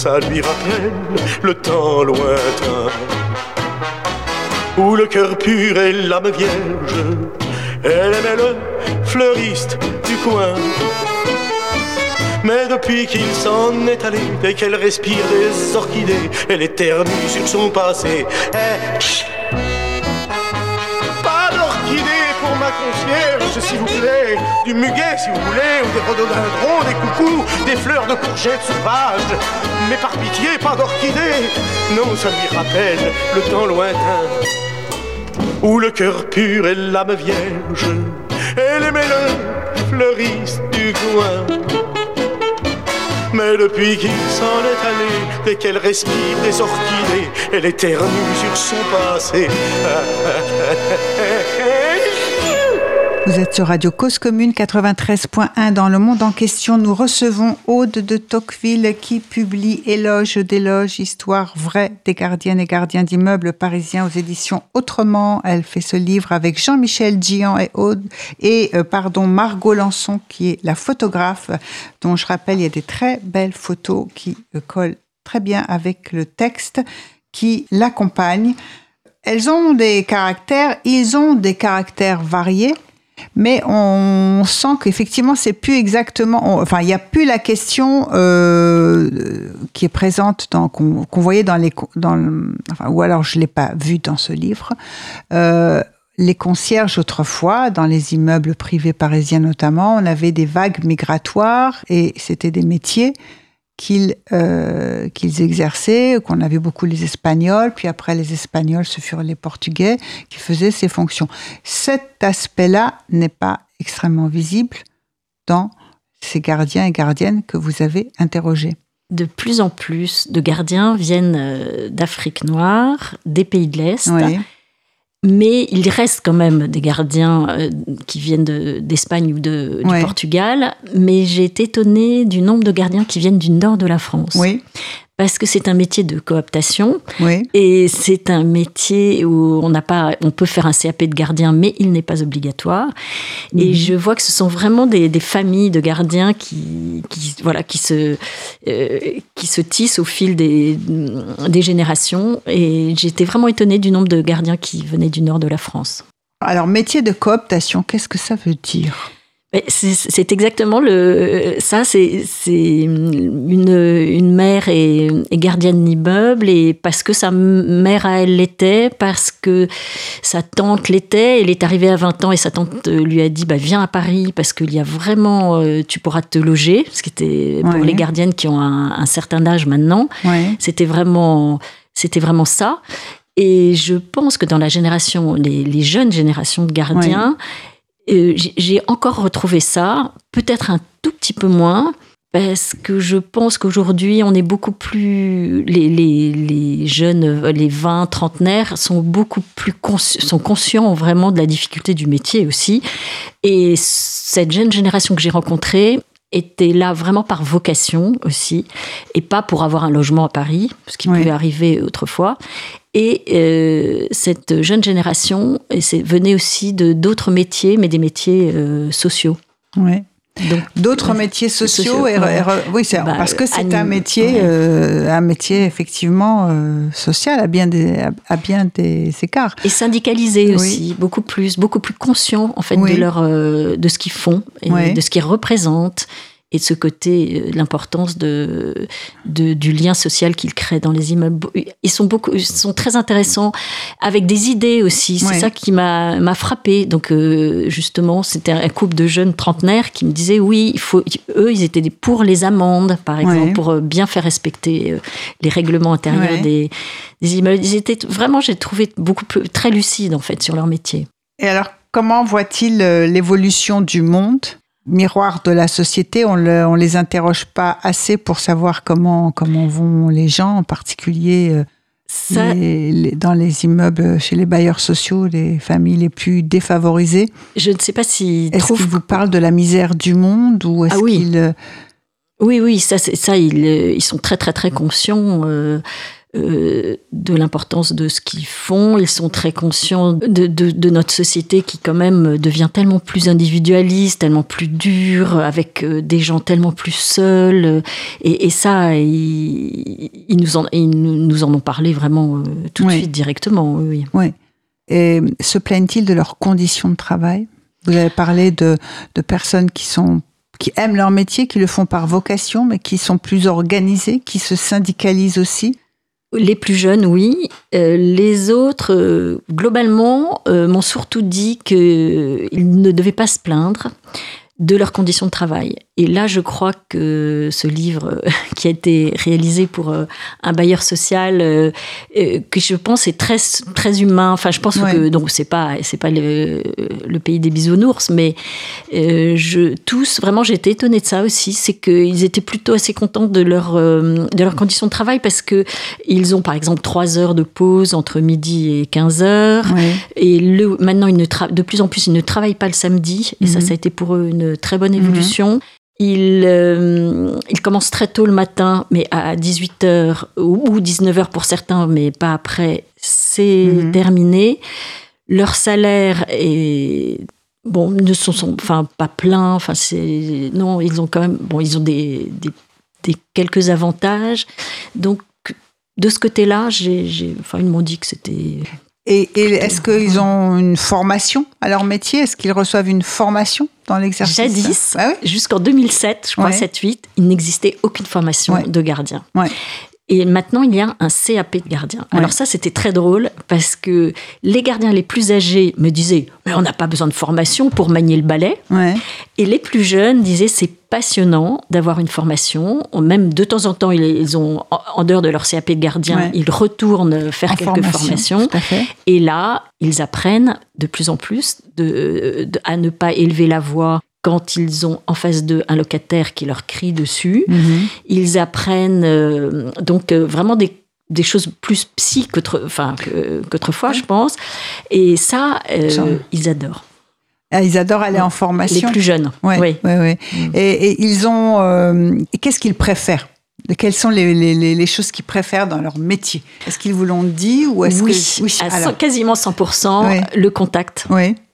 Speaker 5: ça lui rappelle le temps lointain. Où le cœur pur et l'âme vierge, elle aimait le fleuriste du coin. Mais depuis qu'il s'en est allé, dès qu'elle respire des orchidées, elle éternue sur son passé. Eh, s'il vous plaît, du muguet, si vous voulez, ou des rhododendrons, des coucous, des fleurs de courgettes sauvages. Mais par pitié, pas d'orchidées. Non, ça lui rappelle le temps lointain où le cœur pur et l'âme vierge. Elle aimait le fleuriste du coin. Mais depuis qu'il s'en est allé, dès qu'elle respire des orchidées, elle éternue sur son passé.
Speaker 2: Vous êtes sur Radio Cause Commune 93.1 dans le monde en question. Nous recevons Aude de Tocqueville qui publie Éloge d'éloge, histoire vraie des gardiennes et gardiens d'immeubles parisiens aux éditions Autrement. Elle fait ce livre avec Jean-Michel Gian et Aude et euh, pardon Margot Lançon qui est la photographe dont je rappelle il y a des très belles photos qui euh, collent très bien avec le texte qui l'accompagne. Elles ont des caractères, ils ont des caractères variés, mais on sent qu'effectivement, c'est plus exactement. enfin, il n'y a plus la question euh, qui est présente qu'on voyait dans les ou alors je l'ai pas vu dans ce livre. Euh, les concierges autrefois, dans les immeubles privés parisiens notamment, on avait des vagues migratoires et c'était des métiers qu'ils euh, qu'ils exerçaient, qu'on avait beaucoup les Espagnols, puis après les Espagnols, ce furent les Portugais qui faisaient ces fonctions. Cet aspect-là n'est pas extrêmement visible dans ces gardiens et gardiennes que vous avez interrogés.
Speaker 1: De plus en plus de gardiens viennent euh, d'Afrique noire, des pays de l'Est. Mais il reste quand même des gardiens euh, qui viennent d'Espagne ou de, du Portugal. Mais j'ai été étonnée du nombre de gardiens qui viennent du nord de la France.
Speaker 2: Oui
Speaker 1: parce que c'est un métier de cooptation et c'est un métier où on n'a pas, on peut faire un CAP de gardien, mais il n'est pas obligatoire. Et mhm. je vois que ce sont vraiment des, familles de gardiens qui, voilà, qui se, euh, qui se tissent au fil des, des générations. Et j'étais vraiment étonnée du nombre de gardiens qui venaient du nord de la France.
Speaker 2: Alors, métier de cooptation, qu'est-ce que ça veut dire?
Speaker 1: C'est exactement le ça. C'est une, une mère est, gardienne d'immeuble et parce que sa mère à elle l'était, parce que sa tante l'était. Elle est arrivée à 20 ans et sa tante lui a dit bah viens à Paris parce qu'il y a vraiment euh, tu pourras te loger. Ce qui était pour les gardiennes qui ont un, certain âge maintenant. C'était vraiment c'était vraiment ça. Et je pense que dans la génération, les, les jeunes générations de gardiens, euh, j'ai encore retrouvé ça, peut-être un tout petit peu moins, parce que je pense qu'aujourd'hui, on est beaucoup plus. Les, les, les, jeunes, les 20, trentenaires sont beaucoup plus sont conscients vraiment de la difficulté du métier aussi. Et cette jeune génération que j'ai rencontrée, était là vraiment par vocation aussi, et pas pour avoir un logement à Paris, ce qui pouvait arriver autrefois. Et euh, cette jeune génération venait aussi de d'autres métiers, mais des métiers euh, sociaux.
Speaker 2: Oui. D'autres métiers sociaux, et, oui, bah, parce que c'est un métier, euh, un métier effectivement social à bien des, à, bien des écarts.
Speaker 1: Et syndicalisé aussi, beaucoup plus, beaucoup plus conscient en fait de leur, de ce qu'ils font et de ce qu'ils représentent et de ce côté, euh, l'importance de, du lien social qu'ils créent dans les immeubles. Ils sont, beaucoup, ils sont très intéressants, avec des idées aussi. C'est ça qui m'a frappé. Donc, euh, justement, c'était un couple de jeunes trentenaires qui me disaient oui, il faut, eux, ils étaient pour les amendes, par exemple, pour euh, bien faire respecter les règlements intérieurs des, des, immeubles. Ils étaient vraiment, j'ai trouvé beaucoup plus, très lucides, en fait, sur leur métier.
Speaker 2: Et alors, comment voit-il l'évolution du monde? Miroir de la société, on ne les interroge pas assez pour savoir comment, comment vont les gens, en particulier euh, dans les immeubles chez les bailleurs sociaux, les familles les plus défavorisées.
Speaker 1: Je ne sais pas si...
Speaker 2: Est-ce qu'ils vous parlent de la misère du monde ou est-ce ah
Speaker 1: oui. Euh, oui, oui, ça, ça ils, euh, ils, sont très, très, très conscients. Euh, de l'importance de ce qu'ils font. Ils sont très conscients de, notre société qui quand même devient tellement plus individualiste, tellement plus dure, avec euh, des gens tellement plus seuls. Et, ça, ils, nous en, nous en ont parlé vraiment euh, tout de suite, directement. Oui.
Speaker 2: oui. Et se plaignent-ils de leurs conditions de travail? Vous avez parlé de, de personnes qui sont qui aiment leur métier, qui le font par vocation, mais qui sont plus organisées, qui se syndicalisent aussi?
Speaker 1: Les plus jeunes, oui. Euh, les autres, euh, globalement, euh, m'ont surtout dit qu'ils ne devaient pas se plaindre de leurs conditions de travail. Et là, je crois que ce livre qui a été réalisé pour euh, un bailleur social, euh, euh, que je pense est très très humain. Enfin, je pense que donc c'est pas c'est pas le, pays des bisounours, mais je tous vraiment j'ai été étonnée de ça aussi. C'est qu'ils étaient plutôt assez contents de leur de leurs conditions de travail parce que ils ont par exemple trois heures de pause entre midi et 15 heures. Et le, maintenant, ils ne de plus en plus, ils ne travaillent pas le samedi. Et ça, mhm. ça a été pour eux une très bonne mhm. évolution. Il, euh, il, commence très tôt le matin, mais à 18h ou 19h pour certains, mais pas après, c'est mhm. terminé. Leur salaire est bon, ne sont, sont enfin pas plein, enfin c'est non, ils ont quand même bon, ils ont des, des des quelques avantages. Donc, de ce côté-là, j'ai, enfin, ils m'ont dit que c'était.
Speaker 2: Et, est-ce qu'ils ont une formation à leur métier? Est-ce qu'ils reçoivent une formation dans l'exercice?
Speaker 1: Jadis, ah jusqu'en 2007, je crois, 7-8, il n'existait aucune formation de gardien. Et maintenant, il y a un CAP de gardien. Alors ça, c'était très drôle parce que les gardiens les plus âgés me disaient mais on n'a pas besoin de formation pour manier le balai. Et les plus jeunes disaient c'est passionnant d'avoir une formation. Même de temps en temps, ils ont en dehors de leur CAP de gardien, ils retournent faire quelques formations. Et là, ils apprennent de plus en plus de, à ne pas élever la voix quand ils ont en face d'eux un locataire qui leur crie dessus. Mhm. Ils apprennent euh, donc euh, vraiment des, des, choses plus psy qu'autrefois, je pense. Et ça, euh, ils adorent.
Speaker 2: Ah, ils adorent aller en formation.
Speaker 1: Les plus jeunes. oui. oui,
Speaker 2: oui. Mm. Et, ils ont. Qu'est-ce qu'ils préfèrent? Quelles sont les, les, les choses qu'ils préfèrent dans leur métier? Est-ce qu'ils vous l'ont dit ou est-ce
Speaker 1: oui, que... oui, à quasiment 100%, le contact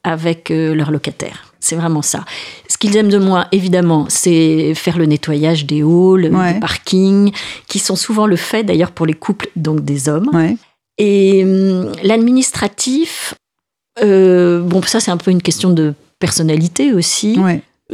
Speaker 1: avec leur locataire. C'est vraiment ça. Ce qu'ils aiment de moi, évidemment, c'est faire le nettoyage des halls, des parkings, qui sont souvent le fait d'ailleurs pour les couples, donc des hommes. Et hum, l'administratif, euh, bon, ça c'est un peu une question de personnalité aussi.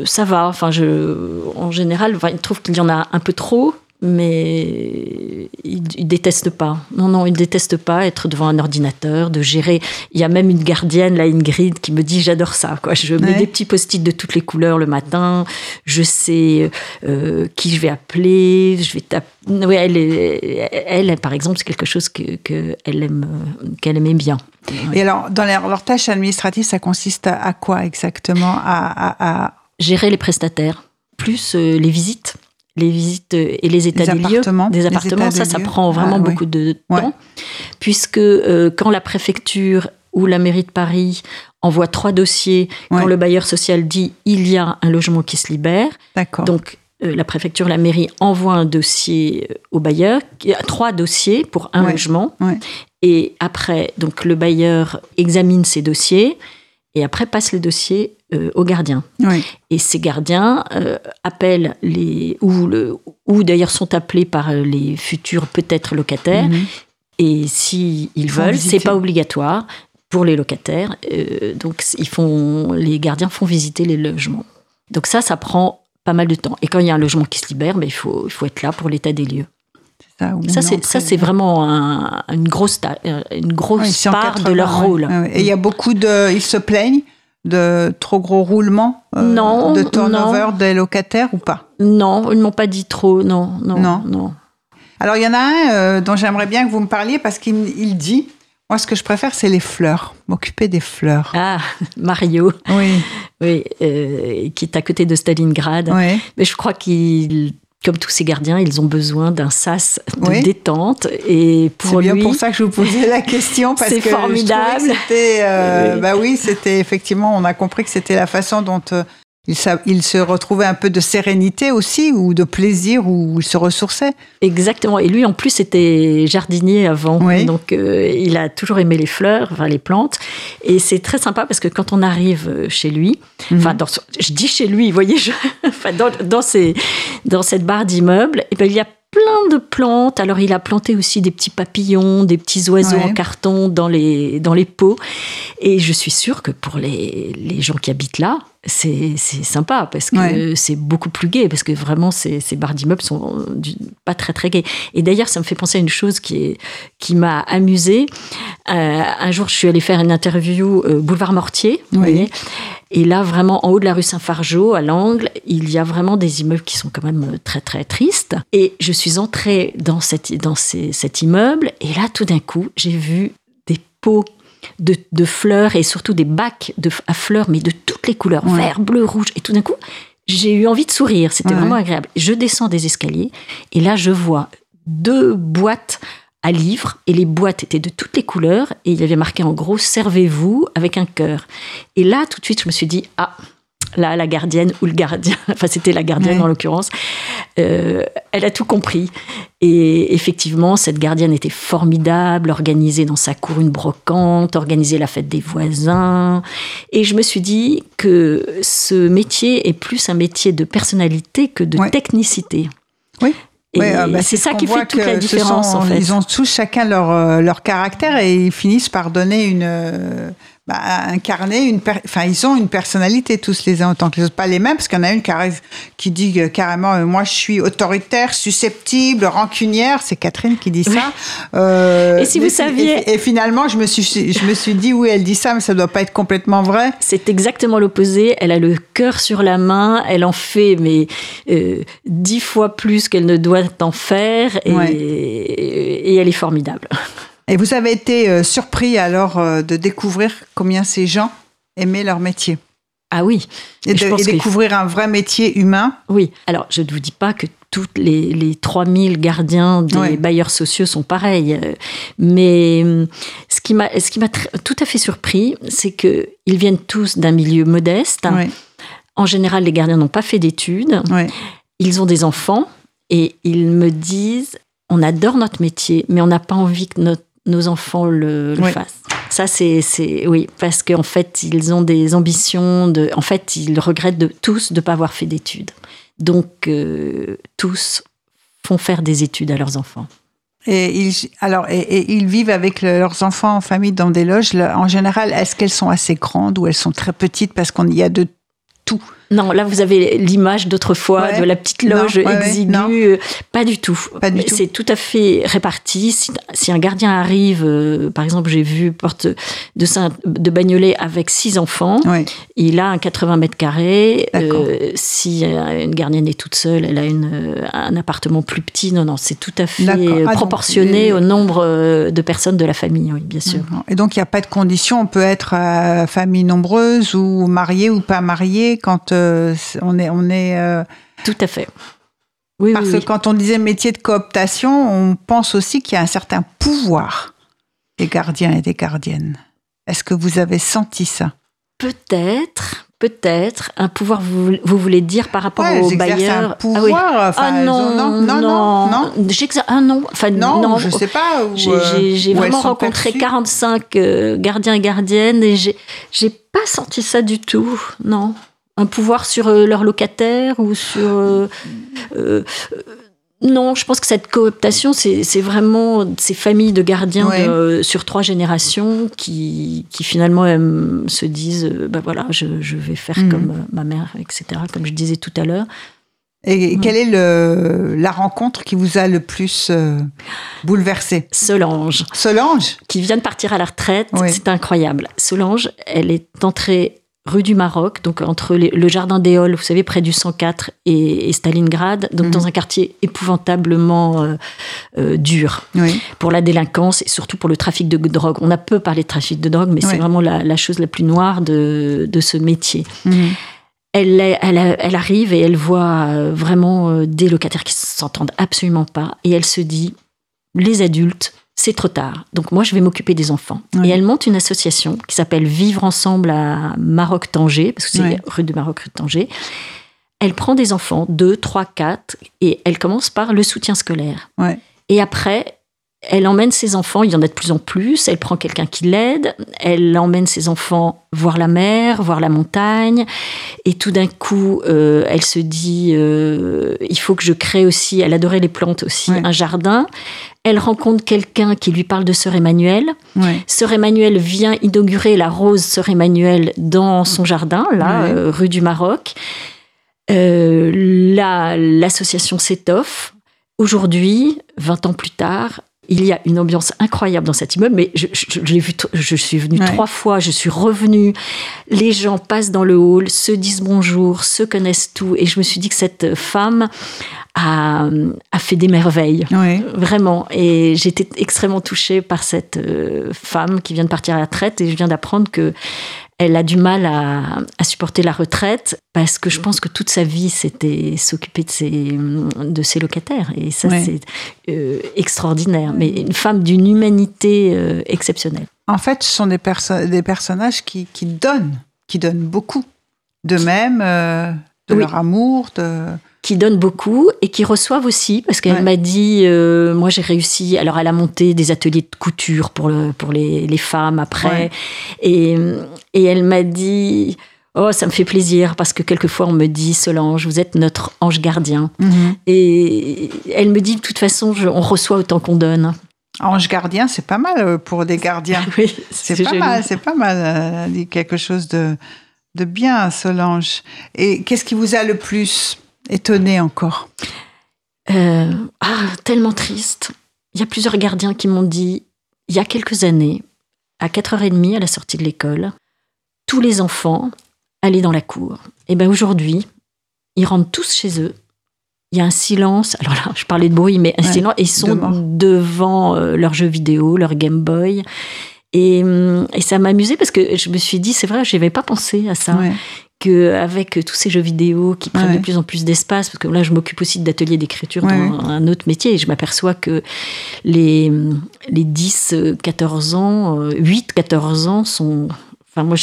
Speaker 1: Ça va, enfin, je, en général, enfin, trouve qu'il y en a un peu trop mais il, ne déteste pas. Non, non, il déteste pas être devant un ordinateur, de gérer. Il y a même une gardienne, la Ingrid, qui me dit j'adore ça. Quoi. Je mets des petits post-it de toutes les couleurs le matin. Je sais euh, qui je vais appeler. Je vais taper. Oui, elle, elle, par exemple, c'est quelque chose que, elle aime, qu'elle aimait bien.
Speaker 2: Et alors, dans leur, tâche administrative, ça consiste à, quoi exactement? À,
Speaker 1: Gérer les prestataires, plus euh, les visites les visites et les états des lieux. des appartements, ça, ça prend vraiment ah, beaucoup de temps, puisque euh, quand la préfecture ou la mairie de Paris envoie trois dossiers, quand le bailleur social dit il y a un logement qui se libère, donc euh, la préfecture, la mairie envoie un dossier euh, au bailleur, trois dossiers pour un logement, et après, donc le bailleur examine ces dossiers et après passe les dossiers euh, aux gardiens. Et ces gardiens euh, appellent les ou, le, ou d'ailleurs sont appelés par les futurs peut-être locataires. Mhm. Et s'ils ils veulent, c'est pas obligatoire pour les locataires. Euh, donc ils font, les gardiens font visiter les logements. Donc ça, ça prend pas mal de temps. Et quand il y a un logement qui se libère, ben, il, faut, il faut être là pour l'état des lieux. Ça, c'est, ça, c'est vraiment une grosse, une grosse part de leur rôle.
Speaker 2: Et il y a beaucoup de. Ils se plaignent de trop gros roulements
Speaker 1: euh, non,
Speaker 2: de turnover des locataires ou pas?
Speaker 1: Non, ils ne m'ont pas dit trop, non, non, non.
Speaker 2: Alors il y en a un euh, dont j'aimerais bien que vous me parliez parce qu'il dit, moi ce que je préfère c'est les fleurs, m'occuper des fleurs.
Speaker 1: Ah, Mario.
Speaker 2: Oui.
Speaker 1: Oui, euh, qui est à côté de Stalingrad. Oui. Mais je crois qu'il comme tous ces gardiens, ils ont besoin d'un sas de détente. Et pour
Speaker 2: C'est bien pour ça que je vous posais la question parce
Speaker 1: c'est
Speaker 2: que
Speaker 1: formidable.
Speaker 2: c'était, euh, bah oui, c'était effectivement, on a compris que c'était la façon dont euh, il, se retrouvait un peu de sérénité aussi, ou de plaisir, où il se ressourçait.
Speaker 1: Exactement. Et lui, en plus, était jardinier avant. Donc, euh, il a toujours aimé les fleurs, enfin, les plantes. Et c'est très sympa parce que quand on arrive chez lui, mhm. enfin, je dis chez lui, vous voyez, je, dans, dans, dans cette barre d'immeuble, eh ben, il y a plein de plantes. Alors, il a planté aussi des petits papillons, des petits oiseaux en carton dans les, dans les pots. Et je suis sûre que pour les, les gens qui habitent là, c'est sympa parce que c'est beaucoup plus gai parce que vraiment ces, ces barres d'immeubles sont pas très très gaies. Et d'ailleurs, ça me fait penser à une chose qui est qui m'a amusée. Euh, un jour, je suis allée faire une interview euh, boulevard Mortier, vous voyez, et là vraiment en haut de la rue Saint-Fargeau, à l'angle, il y a vraiment des immeubles qui sont quand même très très tristes. Et je suis entrée dans cette dans ces, cet immeuble et là, tout d'un coup, j'ai vu des pots de, fleurs et surtout des bacs de, à fleurs, mais de toutes les couleurs, vert, bleu, rouge. Et tout d'un coup, j'ai eu envie de sourire. C'était vraiment agréable. Je descends des escaliers et là, je vois deux boîtes à livres et les boîtes étaient de toutes les couleurs et il y avait marqué en gros servez-vous avec un cœur. Et là, tout de suite, je me suis dit ah là, la gardienne ou le gardien, enfin c'était la gardienne en l'occurrence, euh, elle a tout compris. Et effectivement, cette gardienne était formidable, organisée dans sa cour une brocante, organisée la fête des voisins. Et je me suis dit que ce métier est plus un métier de personnalité que de technicité.
Speaker 2: Oui.
Speaker 1: Et bah, c'est ça qui fait toute la différence, en fait.
Speaker 2: Ils ont tous chacun leur, leur caractère et ils finissent par donner une bah, incarner une enfin ils ont une personnalité tous les uns autant que les autres. Pas les mêmes parce qu'il y en a une qui, arrive, qui dit carrément euh, moi je suis autoritaire susceptible rancunière. C'est Catherine qui dit ça.
Speaker 1: Euh, et si vous saviez
Speaker 2: et, finalement je me suis je me suis dit oui elle dit ça mais ça doit pas être complètement vrai.
Speaker 1: C'est exactement l'opposé. Elle a le cœur sur la main. Elle en fait mais euh, dix fois plus qu'elle ne doit en faire. Et, et elle est formidable
Speaker 2: et vous avez été euh, surpris alors euh, de découvrir combien ces gens aimaient leur métier.
Speaker 1: Ah oui.
Speaker 2: Et, de, découvrir un vrai métier humain.
Speaker 1: Oui. Alors, je ne vous dis pas que tous les, les 3000 gardiens des bailleurs sociaux sont pareils. Euh, mais ce qui m'a, ce qui m'a tout à fait surpris, c'est qu'ils viennent tous d'un milieu modeste. En général, les gardiens n'ont pas fait d'études. Ils ont des enfants et ils me disent on adore notre métier, mais on n'a pas envie que notre nos enfants le, fassent. Ça, c'est, oui, parce qu'en fait, ils ont des ambitions. De, en fait, ils regrettent de, tous de ne pas avoir fait d'études. Donc, euh, tous font faire des études à leurs enfants.
Speaker 2: Et ils, alors, et, ils vivent avec leurs enfants en famille dans des loges. En général, est-ce qu'elles sont assez grandes ou elles sont très petites parce qu'il y a de tout?
Speaker 1: Non, là vous avez l'image d'autrefois de la petite loge exiguë. Pas du tout. C'est tout à fait réparti. Si, un gardien arrive, euh, par exemple, j'ai vu porte de Saint, de Bagnolet avec six enfants. Il a un 80 mètres carrés. Euh, si une gardienne est toute seule, elle a une, euh, un appartement plus petit. Non, non, c'est tout à fait ah, proportionné au nombre de personnes de la famille, oui, bien sûr.
Speaker 2: Et donc il n'y a pas de condition. On peut être famille nombreuse ou mariée ou pas mariée quand euh, on est, on est. Euh,
Speaker 1: Tout à fait.
Speaker 2: Oui, Parce que quand on disait métier de cooptation, on pense aussi qu'il y a un certain pouvoir des gardiens et des gardiennes. Est-ce que vous avez senti ça?
Speaker 1: Peut-être, peut-être un pouvoir, vous, vous, voulez dire par rapport aux bailleurs?
Speaker 2: Un pouvoir,
Speaker 1: ah, non, non, non, non, non,
Speaker 2: Ah
Speaker 1: non, enfin,
Speaker 2: non, je sais pas.
Speaker 1: J'ai euh, vraiment rencontré 45 gardiens et gardiennes et j'ai pas senti ça du tout, non un pouvoir sur euh, leurs locataires ou sur... Euh, euh, non, je pense que cette cooptation, c'est vraiment ces familles de gardiens sur trois générations qui, qui finalement se disent, ben voilà, je, vais faire mhm. comme ma mère, etc., comme je disais tout à l'heure.
Speaker 2: Et quelle est le, la rencontre qui vous a le plus bouleversé?
Speaker 1: Solange.
Speaker 2: Solange?
Speaker 1: Qui vient de partir à la retraite. C'est incroyable. Solange, elle est entrée rue du Maroc, donc entre le jardin des Halles, vous savez, près du 104 et, Stalingrad, donc dans mhm. un quartier épouvantablement euh, euh, dur pour la délinquance et surtout pour le trafic de drogue. On a peu parlé de trafic de drogue, mais c'est vraiment la, chose la plus noire de, ce métier. Mhm. Elle, elle, elle, arrive et elle voit euh, vraiment des locataires qui s'entendent absolument pas et elle se dit, les adultes, c'est trop tard. Donc moi, je vais m'occuper des enfants. Et elle monte une association qui s'appelle Vivre ensemble à Maroc-Tanger, parce que c'est rue de Maroc-Tanger. Elle prend des enfants, 2, 3, 4, et elle commence par le soutien scolaire. Et après, elle emmène ses enfants, il y en a de plus en plus, elle prend quelqu'un qui l'aide, elle emmène ses enfants voir la mer, voir la montagne, et tout d'un coup, euh, elle se dit, euh, il faut que je crée aussi, elle adorait les plantes aussi, un jardin. Elle rencontre quelqu'un qui lui parle de Sœur Emmanuel. Sœur Emmanuel vient inaugurer la rose Sœur Emmanuel dans son jardin, là, euh, rue du Maroc. là, l'association s'étoffe. Aujourd'hui, 20 ans plus tard, il y a une ambiance incroyable dans cet immeuble, mais je, l'ai vu, je suis venue trois fois, je suis revenue. Les gens passent dans le hall, se disent bonjour, se connaissent tout, et je me suis dit que cette femme a, fait des merveilles, vraiment. Et j'étais extrêmement touchée par cette euh, femme qui vient de partir à la retraite, et je viens d'apprendre que elle a du mal à, supporter la retraite parce que je pense que toute sa vie, c'était s'occuper de ses, de ses locataires. Et ça, c'est euh, extraordinaire. Mais une femme d'une humanité euh, exceptionnelle.
Speaker 2: En fait, ce sont des, des personnages qui, donnent, qui donnent beaucoup. De même, euh, de leur amour, de
Speaker 1: qui donnent beaucoup et qui reçoivent aussi, parce qu'elle m'a dit, euh, moi j'ai réussi, alors elle a monté des ateliers de couture pour, le, pour les, les femmes après, et, et elle m'a dit, Oh, ça me fait plaisir parce que quelquefois on me dit Solange, vous êtes notre ange gardien. Mhm. Et elle me dit de toute façon, on reçoit autant qu'on donne.
Speaker 2: Ange gardien, c'est pas mal euh, pour des gardiens.
Speaker 1: oui,
Speaker 2: c'est pas mal, c'est pas mal. Elle dit quelque chose de, de bien, Solange. Et qu'est-ce qui vous a le plus étonné encore
Speaker 1: euh, Ah, tellement triste. Il y a plusieurs gardiens qui m'ont dit, il y a quelques années, à 4h30 à la sortie de l'école, tous les enfants allaient dans la cour. Et bien aujourd'hui, ils rentrent tous chez eux. Il y a un silence. Alors là, je parlais de bruit, mais un silence. Ils sont devant euh, leurs jeux vidéo, leur Game Boy. Et, hum, et ça m'amusait parce que je me suis dit, c'est vrai, je n'avais pas pensé à ça. Qu'avec tous ces jeux vidéo qui prennent de plus en plus d'espace, parce que là, je m'occupe aussi d'ateliers d'écriture dans un autre métier, et je m'aperçois que les, les 10, 14 ans, 8, euh, 14 ans sont Enfin, moi,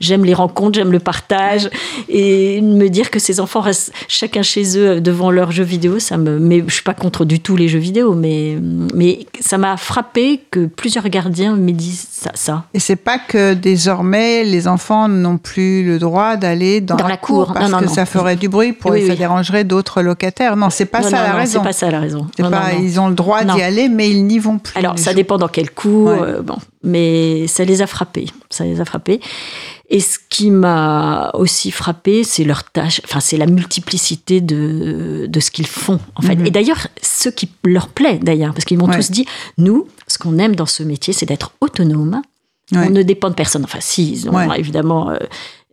Speaker 1: j'aime les rencontres, j'aime le partage. Et me dire que ces enfants restent chacun chez eux devant leurs jeux vidéo, ça me. Mais je suis pas contre du tout les jeux vidéo, mais, mais ça m'a frappé que plusieurs gardiens me disent ça. ça.
Speaker 2: Et c'est pas que désormais les enfants n'ont plus le droit d'aller dans, la, cour, parce que ça ferait du bruit pour ça dérangerait d'autres locataires. Non, c'est pas ça la raison.
Speaker 1: C'est pas ça la raison.
Speaker 2: Pas, ils ont le droit d'y aller, mais ils n'y vont plus.
Speaker 1: Alors, ça dépend dans quelle cour. Euh, bon, mais ça les a frappés. Ça les a frappés. Et ce qui m'a aussi frappé, c'est leur tâche, enfin, c'est la multiplicité de, de ce qu'ils font, en fait. Mhm. Et d'ailleurs, ce qui leur plaît, d'ailleurs, parce qu'ils m'ont tous dit, nous, ce qu'on aime dans ce métier, c'est d'être autonome. On ne dépend de personne. Enfin, si, ils ont évidemment euh,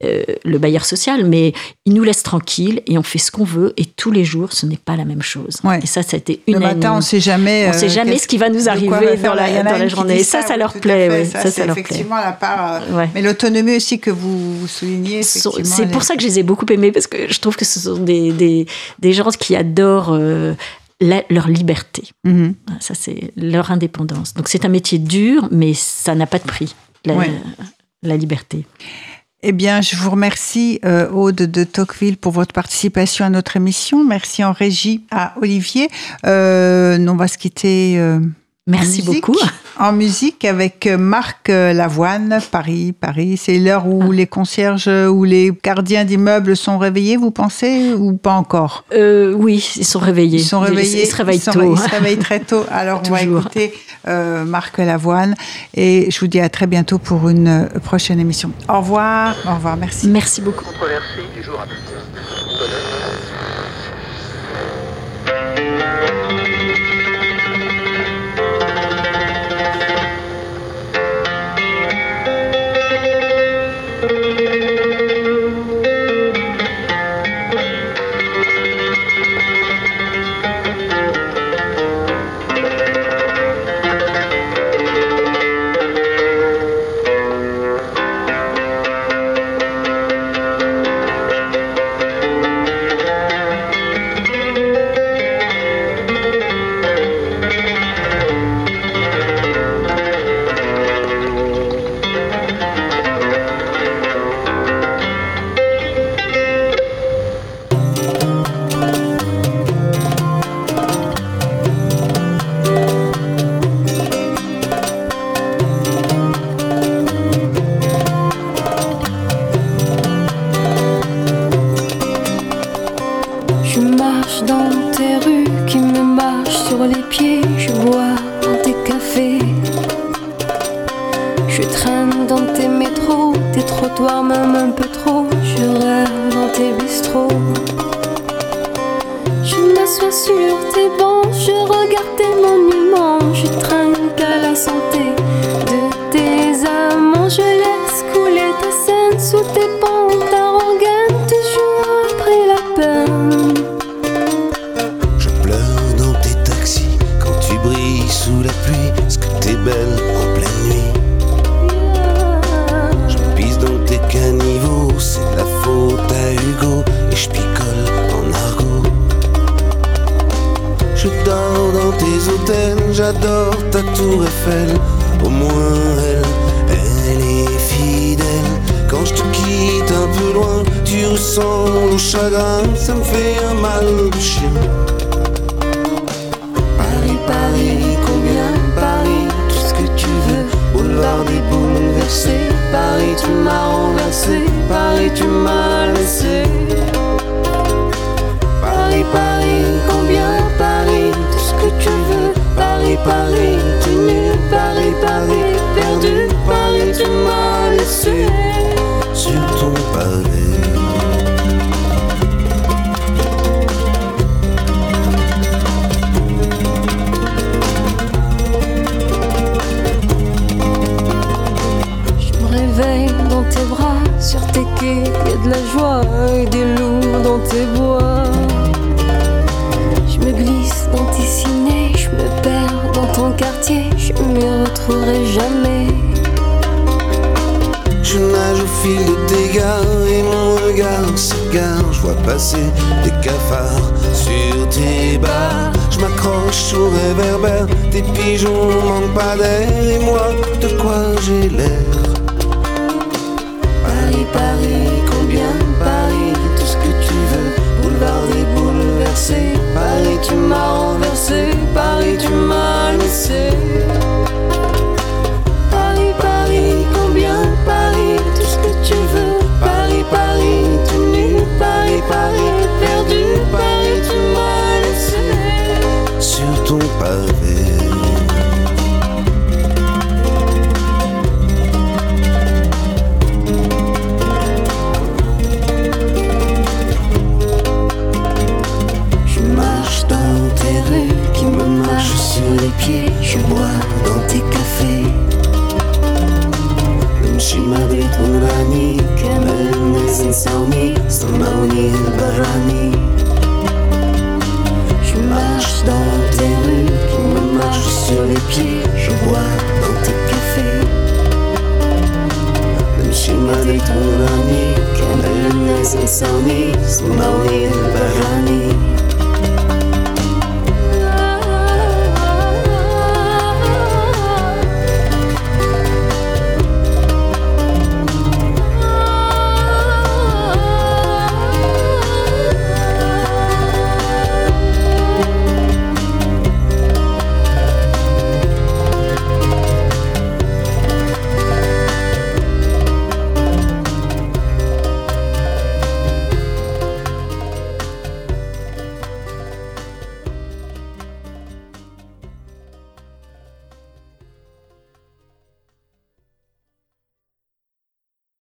Speaker 1: euh, le bailleur social, mais il nous laisse tranquille et on fait ce qu'on veut. Et tous les jours, ce n'est pas la même chose. Et ça, ça a été une.
Speaker 2: Le matin, on sait jamais.
Speaker 1: On sait euh, jamais ce qui va nous arriver dans la, dans la journée. Et ça, ça, leur plaît.
Speaker 2: Ça, ça, effectivement la part. Euh, mais l'autonomie aussi que vous soulignez.
Speaker 1: C'est pour ça que je les ai beaucoup aimés parce que je trouve que ce sont des, des, des gens qui adorent. leur liberté. Mhm. Ça, c'est leur indépendance. Donc, c'est un métier dur, mais ça n'a pas de prix, la, la liberté.
Speaker 2: Eh bien, je vous remercie, euh, Aude de Tocqueville, pour votre participation à notre émission. Merci en régie à Olivier. Euh, on va se quitter. Euh,
Speaker 1: Merci beaucoup.
Speaker 2: En musique avec Marc Lavoine, Paris, Paris. C'est l'heure où ah. les concierges ou les gardiens d'immeubles sont réveillés, vous pensez, ou pas encore?
Speaker 1: Euh, Oui, ils sont réveillés.
Speaker 2: Ils sont réveillés.
Speaker 1: Ils, se réveillent tôt.
Speaker 2: Ils se réveillent très tôt. Alors, on va écouter euh, Marc Lavoine et je vous dis à très bientôt pour une prochaine émission. Au revoir. Au revoir. Merci.
Speaker 1: Merci beaucoup.